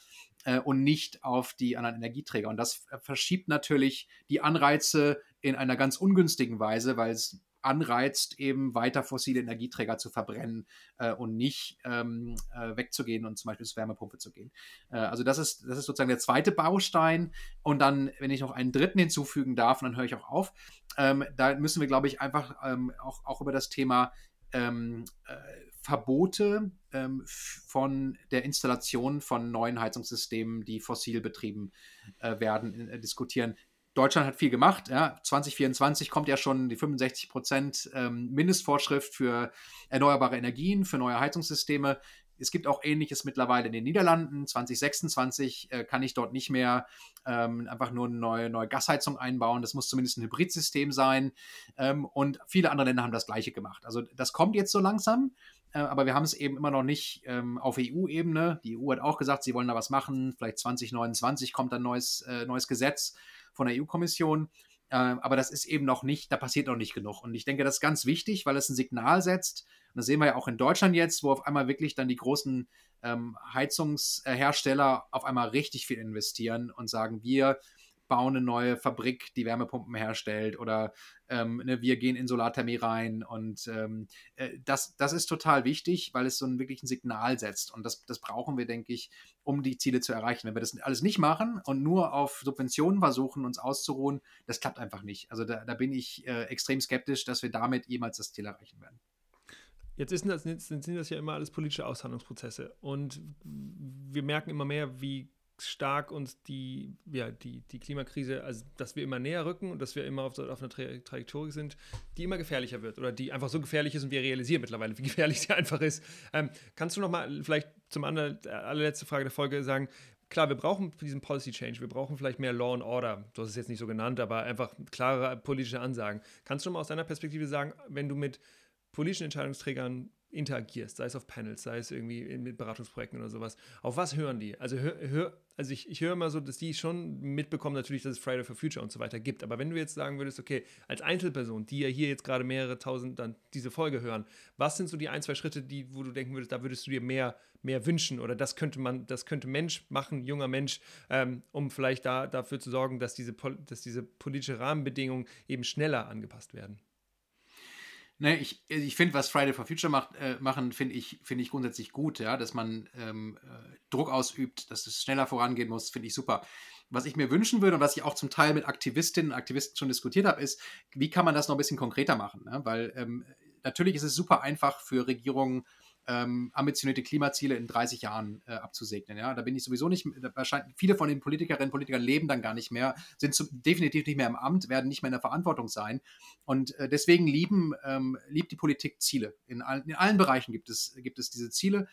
äh, und nicht auf die anderen Energieträger. Und das verschiebt natürlich die Anreize in einer ganz ungünstigen Weise, weil es anreizt, eben weiter fossile Energieträger zu verbrennen äh, und nicht ähm, äh, wegzugehen und zum Beispiel zur Wärmepumpe zu gehen. Äh, also das ist, das ist sozusagen der zweite Baustein. Und dann, wenn ich noch einen dritten hinzufügen darf, dann höre ich auch auf, ähm, da müssen wir, glaube ich, einfach ähm, auch, auch über das Thema ähm, äh, Verbote ähm, von der Installation von neuen Heizungssystemen, die fossil betrieben äh, werden, äh, diskutieren. Deutschland hat viel gemacht. Ja. 2024 kommt ja schon die 65 Prozent ähm, Mindestvorschrift für erneuerbare Energien, für neue Heizungssysteme. Es gibt auch Ähnliches mittlerweile in den Niederlanden. 2026 äh, kann ich dort nicht mehr ähm, einfach nur eine neue, neue Gasheizung einbauen. Das muss zumindest ein Hybridsystem sein. Ähm, und viele andere Länder haben das Gleiche gemacht. Also das kommt jetzt so langsam. Äh, aber wir haben es eben immer noch nicht ähm, auf EU-Ebene. Die EU hat auch gesagt, sie wollen da was machen. Vielleicht 2029 kommt ein neues, äh, neues Gesetz von der EU-Kommission. Äh, aber das ist eben noch nicht, da passiert noch nicht genug. Und ich denke, das ist ganz wichtig, weil es ein Signal setzt. Und das sehen wir ja auch in Deutschland jetzt, wo auf einmal wirklich dann die großen ähm, Heizungshersteller auf einmal richtig viel investieren und sagen, wir bauen eine neue Fabrik, die Wärmepumpen herstellt oder ähm, ne, wir gehen in Solarthermie rein und ähm, äh, das, das ist total wichtig, weil es so ein wirklich ein Signal setzt und das, das brauchen wir, denke ich, um die Ziele zu erreichen. Wenn wir das alles nicht machen und nur auf Subventionen versuchen, uns auszuruhen, das klappt einfach nicht. Also da, da bin ich äh, extrem skeptisch, dass wir damit jemals das Ziel erreichen werden. Jetzt das, sind das ja immer alles politische Aushandlungsprozesse und wir merken immer mehr, wie stark uns die, ja, die, die Klimakrise, also dass wir immer näher rücken und dass wir immer auf, auf einer Tra Trajektorie sind, die immer gefährlicher wird oder die einfach so gefährlich ist und wir realisieren mittlerweile, wie gefährlich sie einfach ist. Ähm, kannst du noch mal vielleicht zum anderen, allerletzte Frage der Folge sagen, klar, wir brauchen diesen Policy Change, wir brauchen vielleicht mehr Law and Order, du hast es jetzt nicht so genannt, aber einfach klare politische Ansagen. Kannst du mal aus deiner Perspektive sagen, wenn du mit politischen Entscheidungsträgern interagierst, sei es auf Panels, sei es irgendwie mit Beratungsprojekten oder sowas. Auf was hören die? Also, hör, hör, also ich, ich höre immer so, dass die schon mitbekommen, natürlich, dass es Friday for Future und so weiter gibt. Aber wenn du jetzt sagen würdest, okay, als Einzelperson, die ja hier jetzt gerade mehrere tausend dann diese Folge hören, was sind so die ein, zwei Schritte, die, wo du denken würdest, da würdest du dir mehr, mehr wünschen oder das könnte man, das könnte Mensch machen, junger Mensch, ähm, um vielleicht da, dafür zu sorgen, dass diese, dass diese politische Rahmenbedingungen eben schneller angepasst werden? Ne, ich ich finde, was Friday for Future macht, äh, machen, finde ich, find ich grundsätzlich gut, ja, dass man ähm, äh, Druck ausübt, dass es schneller vorangehen muss, finde ich super. Was ich mir wünschen würde und was ich auch zum Teil mit Aktivistinnen und Aktivisten schon diskutiert habe, ist, wie kann man das noch ein bisschen konkreter machen? Ne? Weil ähm, natürlich ist es super einfach für Regierungen, ähm, ambitionierte Klimaziele in 30 Jahren äh, abzusegnen. Ja, da bin ich sowieso nicht. Wahrscheinlich viele von den Politikerinnen und Politikern leben dann gar nicht mehr, sind zu, definitiv nicht mehr im Amt, werden nicht mehr in der Verantwortung sein. Und äh, deswegen lieben ähm, liebt die Politik Ziele. In, all, in allen Bereichen gibt es gibt es diese Ziele.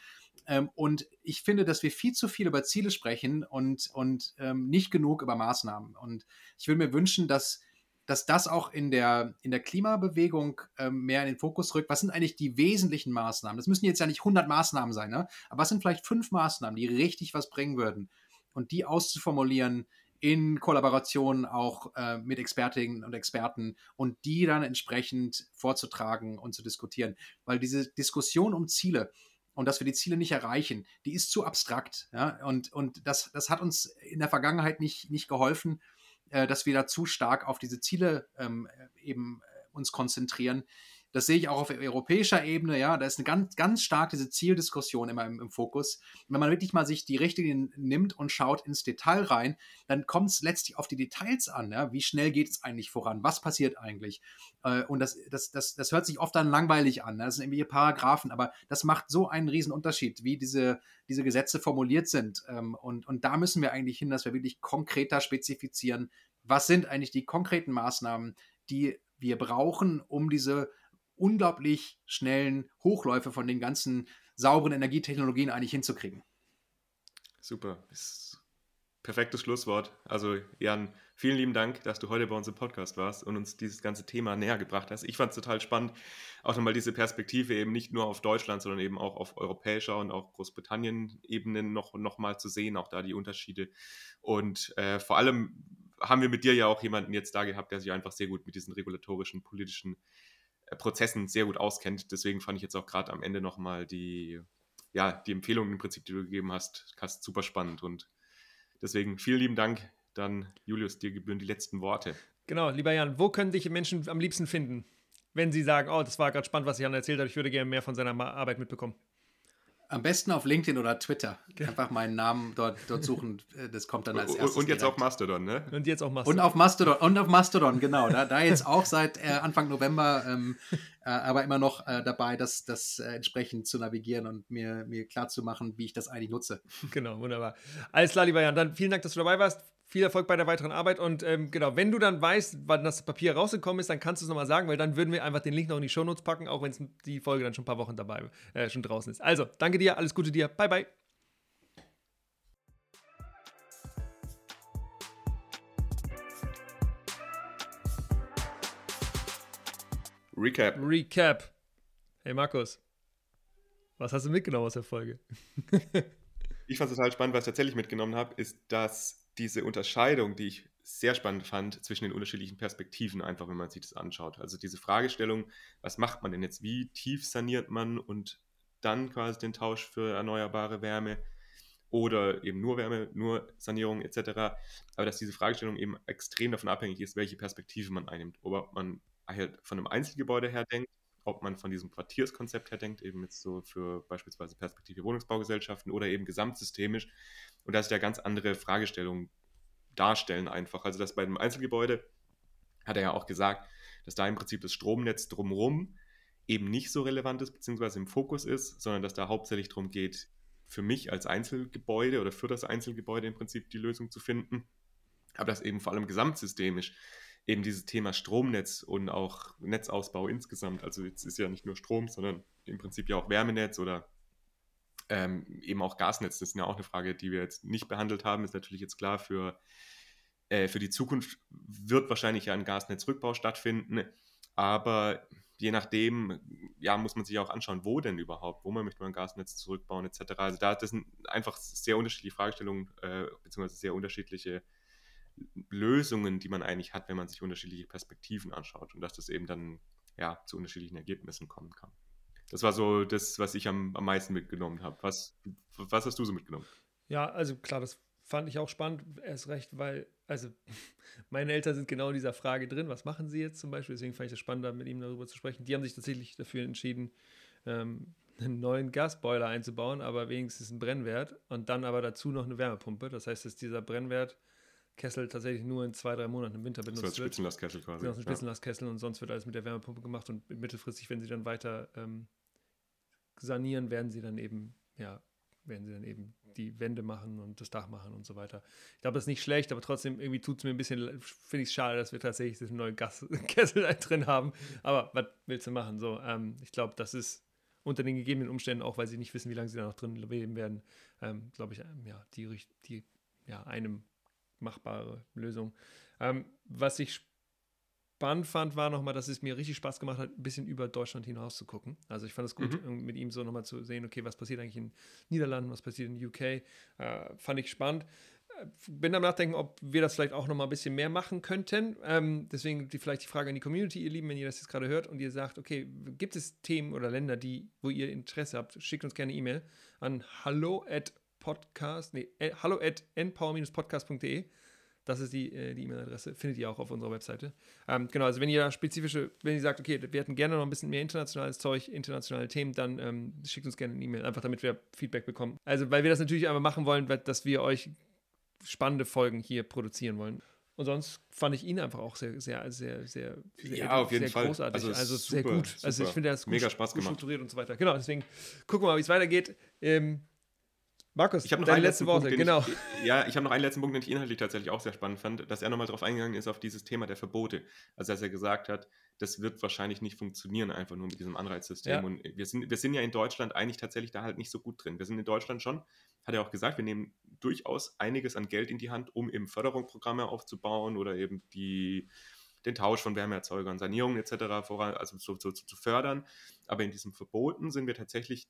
Ähm, und ich finde, dass wir viel zu viel über Ziele sprechen und und ähm, nicht genug über Maßnahmen. Und ich würde mir wünschen, dass dass das auch in der, in der Klimabewegung ähm, mehr in den Fokus rückt. Was sind eigentlich die wesentlichen Maßnahmen? Das müssen jetzt ja nicht 100 Maßnahmen sein, ne? aber was sind vielleicht fünf Maßnahmen, die richtig was bringen würden? Und die auszuformulieren in Kollaboration auch äh, mit Expertinnen und Experten und die dann entsprechend vorzutragen und zu diskutieren. Weil diese Diskussion um Ziele, und dass wir die Ziele nicht erreichen, die ist zu abstrakt. Ja? Und, und das, das hat uns in der Vergangenheit nicht, nicht geholfen äh, dass wir da zu stark auf diese Ziele ähm, eben äh, uns konzentrieren. Das sehe ich auch auf europäischer Ebene, ja, da ist eine ganz, ganz stark diese Zieldiskussion immer im, im Fokus. wenn man wirklich mal sich die Richtlinien nimmt und schaut ins Detail rein, dann kommt es letztlich auf die Details an, ja, wie schnell geht es eigentlich voran, was passiert eigentlich. Äh, und das, das, das, das hört sich oft dann langweilig an, ne? das sind irgendwie Paragraphen, aber das macht so einen riesen Unterschied, wie diese, diese Gesetze formuliert sind. Ähm, und, und da müssen wir eigentlich hin, dass wir wirklich konkreter spezifizieren, was sind eigentlich die konkreten Maßnahmen, die wir brauchen, um diese unglaublich schnellen Hochläufe von den ganzen sauberen Energietechnologien eigentlich hinzukriegen. Super. Perfektes Schlusswort. Also Jan, vielen lieben Dank, dass du heute bei uns im Podcast warst und uns dieses ganze Thema näher gebracht hast. Ich fand es total spannend, auch nochmal diese Perspektive eben nicht nur auf Deutschland, sondern eben auch auf europäischer und auch Großbritannien-Ebenen noch, noch mal zu sehen, auch da die Unterschiede. Und äh, vor allem haben wir mit dir ja auch jemanden jetzt da gehabt, der sich einfach sehr gut mit diesen regulatorischen, politischen Prozessen sehr gut auskennt. Deswegen fand ich jetzt auch gerade am Ende nochmal die, ja, die Empfehlungen im Prinzip, die du gegeben hast, hast super spannend. Und deswegen vielen lieben Dank. Dann, Julius, dir gebühren die letzten Worte. Genau, lieber Jan, wo können dich Menschen am liebsten finden, wenn sie sagen, oh, das war gerade spannend, was Jan erzählt hat, ich würde gerne mehr von seiner Arbeit mitbekommen? Am besten auf LinkedIn oder Twitter. Einfach meinen Namen dort, dort suchen. Äh, das kommt dann als erstes. Und jetzt direkt. auch Mastodon, ne? Und jetzt auch Mastodon. Und auf Mastodon. Und auf Mastodon, genau. Da, da jetzt auch seit äh, Anfang November, ähm, äh, aber immer noch äh, dabei, das, das äh, entsprechend zu navigieren und mir, mir klar zu machen, wie ich das eigentlich nutze. Genau, wunderbar. Alles klar, lieber Jan. Dann vielen Dank, dass du dabei warst viel Erfolg bei der weiteren Arbeit und ähm, genau, wenn du dann weißt, wann das Papier rausgekommen ist, dann kannst du es nochmal sagen, weil dann würden wir einfach den Link noch in die Shownotes packen, auch wenn die Folge dann schon ein paar Wochen dabei äh, schon draußen ist. Also, danke dir, alles Gute dir, bye bye. Recap. Recap. Hey Markus, was hast du mitgenommen aus der Folge? ich fand es total spannend, was ich tatsächlich mitgenommen habe, ist, dass diese Unterscheidung, die ich sehr spannend fand, zwischen den unterschiedlichen Perspektiven, einfach wenn man sich das anschaut. Also diese Fragestellung, was macht man denn jetzt? Wie tief saniert man und dann quasi den Tausch für erneuerbare Wärme oder eben nur Wärme, nur Sanierung etc. Aber dass diese Fragestellung eben extrem davon abhängig ist, welche Perspektive man einnimmt. Ob man halt von einem Einzelgebäude her denkt, ob man von diesem Quartierskonzept her denkt, eben jetzt so für beispielsweise Perspektive Wohnungsbaugesellschaften oder eben gesamtsystemisch. Und dass da ganz andere Fragestellungen darstellen einfach. Also dass bei einem Einzelgebäude, hat er ja auch gesagt, dass da im Prinzip das Stromnetz drumherum eben nicht so relevant ist, beziehungsweise im Fokus ist, sondern dass da hauptsächlich darum geht, für mich als Einzelgebäude oder für das Einzelgebäude im Prinzip die Lösung zu finden. Aber dass eben vor allem gesamtsystemisch eben dieses Thema Stromnetz und auch Netzausbau insgesamt, also jetzt ist ja nicht nur Strom, sondern im Prinzip ja auch Wärmenetz oder ähm, eben auch Gasnetz, das ist ja auch eine Frage, die wir jetzt nicht behandelt haben, ist natürlich jetzt klar, für, äh, für die Zukunft wird wahrscheinlich ja ein Gasnetzrückbau stattfinden, aber je nachdem, ja, muss man sich auch anschauen, wo denn überhaupt, wo man möchte man ein Gasnetz zurückbauen etc. Also da das sind einfach sehr unterschiedliche Fragestellungen äh, beziehungsweise sehr unterschiedliche Lösungen, die man eigentlich hat, wenn man sich unterschiedliche Perspektiven anschaut und dass das eben dann ja zu unterschiedlichen Ergebnissen kommen kann. Das war so das, was ich am, am meisten mitgenommen habe. Was, was hast du so mitgenommen? Ja, also klar, das fand ich auch spannend, erst recht, weil, also meine Eltern sind genau in dieser Frage drin, was machen sie jetzt zum Beispiel, deswegen fand ich es spannend, mit ihm darüber zu sprechen. Die haben sich tatsächlich dafür entschieden, ähm, einen neuen Gasboiler einzubauen, aber wenigstens einen Brennwert und dann aber dazu noch eine Wärmepumpe. Das heißt, dass dieser Brennwertkessel tatsächlich nur in zwei, drei Monaten im Winter benutzt das wird. Spitzenlastkessel quasi. Genau, ein Spitzenlastkessel ja. und sonst wird alles mit der Wärmepumpe gemacht und mittelfristig, wenn sie dann weiter ähm, sanieren, werden sie dann eben, ja, werden sie dann eben die Wände machen und das Dach machen und so weiter. Ich glaube, das ist nicht schlecht, aber trotzdem irgendwie tut es mir ein bisschen, finde ich es schade, dass wir tatsächlich diesen neuen Gaskessel da drin haben. Aber was willst du machen? So, ähm, ich glaube, das ist unter den gegebenen Umständen, auch weil sie nicht wissen, wie lange sie da noch drin leben werden, ähm, glaube ich, ähm, ja, die, die, ja, eine machbare Lösung. Ähm, was ich spannend fand, war nochmal, dass es mir richtig Spaß gemacht hat, ein bisschen über Deutschland hinaus zu gucken. Also ich fand es gut, mhm. mit ihm so nochmal zu sehen, okay, was passiert eigentlich in Niederlanden, was passiert in UK. Äh, fand ich spannend. Äh, bin am Nachdenken, ob wir das vielleicht auch nochmal ein bisschen mehr machen könnten. Ähm, deswegen die, vielleicht die Frage an die Community, ihr Lieben, wenn ihr das jetzt gerade hört und ihr sagt, okay, gibt es Themen oder Länder, die, wo ihr Interesse habt, schickt uns gerne E-Mail an hallo at podcast, nee, äh, hallo at npower-podcast.de das ist die äh, E-Mail-Adresse, findet ihr auch auf unserer Webseite. Ähm, genau, also wenn ihr da spezifische, wenn ihr sagt, okay, wir hätten gerne noch ein bisschen mehr internationales Zeug, internationale Themen, dann ähm, schickt uns gerne eine E-Mail, einfach damit wir Feedback bekommen. Also, weil wir das natürlich einfach machen wollen, dass wir euch spannende Folgen hier produzieren wollen. Und sonst fand ich ihn einfach auch sehr, sehr, sehr, sehr, sehr, ja, auf jeden sehr Fall. großartig. Also, also super, sehr gut. Super. Also ich finde, er ist gut, Mega Spaß gut gemacht. strukturiert und so weiter. Genau, deswegen gucken wir mal, wie es weitergeht. Ähm, Markus, ich habe noch deine einen letzten Worte, Punkt, genau. Ich, ja, ich habe noch einen letzten Punkt, den ich inhaltlich tatsächlich auch sehr spannend fand, dass er nochmal darauf eingegangen ist, auf dieses Thema der Verbote. Also, dass er gesagt hat, das wird wahrscheinlich nicht funktionieren, einfach nur mit diesem Anreizsystem. Ja. Und wir sind, wir sind ja in Deutschland eigentlich tatsächlich da halt nicht so gut drin. Wir sind in Deutschland schon, hat er auch gesagt, wir nehmen durchaus einiges an Geld in die Hand, um eben Förderungsprogramme aufzubauen oder eben die, den Tausch von Wärmeerzeugern, Sanierungen etc. voran, also so, so, zu fördern. Aber in diesem Verboten sind wir tatsächlich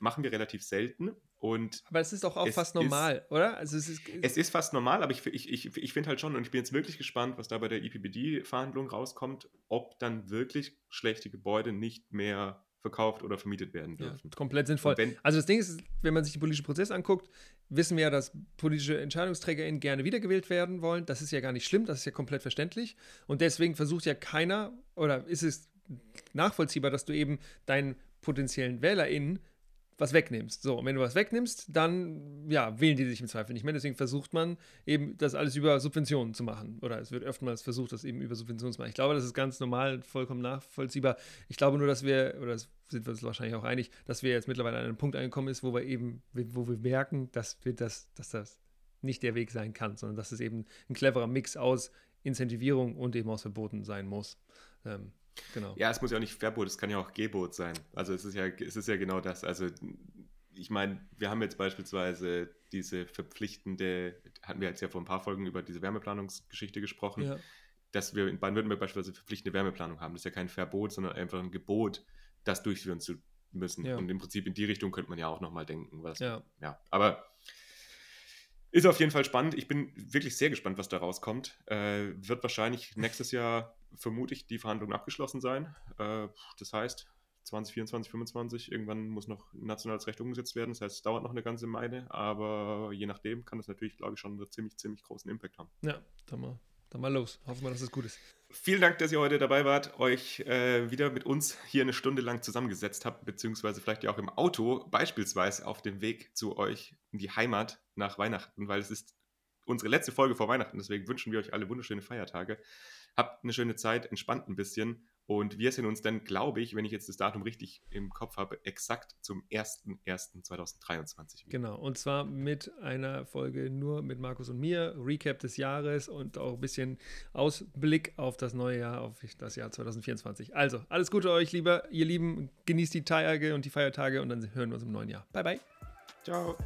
machen wir relativ selten. Und aber es ist doch auch fast normal, ist, oder? Also es ist, es ist fast normal, aber ich, ich, ich, ich finde halt schon, und ich bin jetzt wirklich gespannt, was da bei der IPBD-Verhandlung rauskommt, ob dann wirklich schlechte Gebäude nicht mehr verkauft oder vermietet werden dürfen. Ja, komplett sinnvoll. Wenn, also das Ding ist, wenn man sich den politischen Prozess anguckt, wissen wir ja, dass politische EntscheidungsträgerInnen gerne wiedergewählt werden wollen. Das ist ja gar nicht schlimm, das ist ja komplett verständlich. Und deswegen versucht ja keiner, oder ist es nachvollziehbar, dass du eben deinen potenziellen WählerInnen was wegnimmst. So, und wenn du was wegnimmst, dann ja, wählen die sich im Zweifel nicht mehr. Deswegen versucht man eben, das alles über Subventionen zu machen. Oder es wird oftmals versucht, das eben über Subventionen zu machen. Ich glaube, das ist ganz normal, vollkommen nachvollziehbar. Ich glaube nur, dass wir, oder das sind wir uns wahrscheinlich auch einig, dass wir jetzt mittlerweile an einem Punkt angekommen ist, wo wir eben, wo wir merken, dass wir das, dass das nicht der Weg sein kann, sondern dass es eben ein cleverer Mix aus Incentivierung und eben aus Verboten sein muss. Ähm, Genau. Ja, es muss ja auch nicht Verbot, es kann ja auch Gebot sein. Also es ist ja, es ist ja genau das. Also ich meine, wir haben jetzt beispielsweise diese verpflichtende, hatten wir jetzt ja vor ein paar Folgen über diese Wärmeplanungsgeschichte gesprochen, ja. dass wir in Baden-Württemberg beispielsweise verpflichtende Wärmeplanung haben. Das ist ja kein Verbot, sondern einfach ein Gebot, das durchführen zu müssen. Ja. Und im Prinzip in die Richtung könnte man ja auch nochmal denken. Was, ja. ja. Aber Ist auf jeden Fall spannend. Ich bin wirklich sehr gespannt, was da rauskommt. Äh, wird wahrscheinlich nächstes Jahr, vermute ich, die Verhandlungen abgeschlossen sein. Äh, das heißt, 2024, 2025, irgendwann muss noch nationales Recht umgesetzt werden. Das heißt, es dauert noch eine ganze Meile, aber je nachdem kann das natürlich, glaube ich, schon einen ziemlich, ziemlich großen Impact haben. Ja, dann mal, dann mal los. Hoffen wir, dass es gut ist. Vielen Dank, dass ihr heute dabei wart, euch äh, wieder mit uns hier eine Stunde lang zusammengesetzt habt, beziehungsweise vielleicht ja auch im Auto, beispielsweise auf dem Weg zu euch in die Heimat nach Weihnachten, weil es ist unsere letzte Folge vor Weihnachten. Deswegen wünschen wir euch alle wunderschöne Feiertage. Habt eine schöne Zeit, entspannt ein bisschen und wir sehen uns dann, glaube ich, wenn ich jetzt das Datum richtig im Kopf habe, exakt zum 01.01.2023. Genau, und zwar mit einer Folge nur mit Markus und mir, Recap des Jahres und auch ein bisschen Ausblick auf das neue Jahr, auf das Jahr 2024. Also, alles Gute euch, lieber, ihr Lieben, genießt die Tage und die Feiertage und dann hören wir uns im neuen Jahr. Bye, bye. Ciao.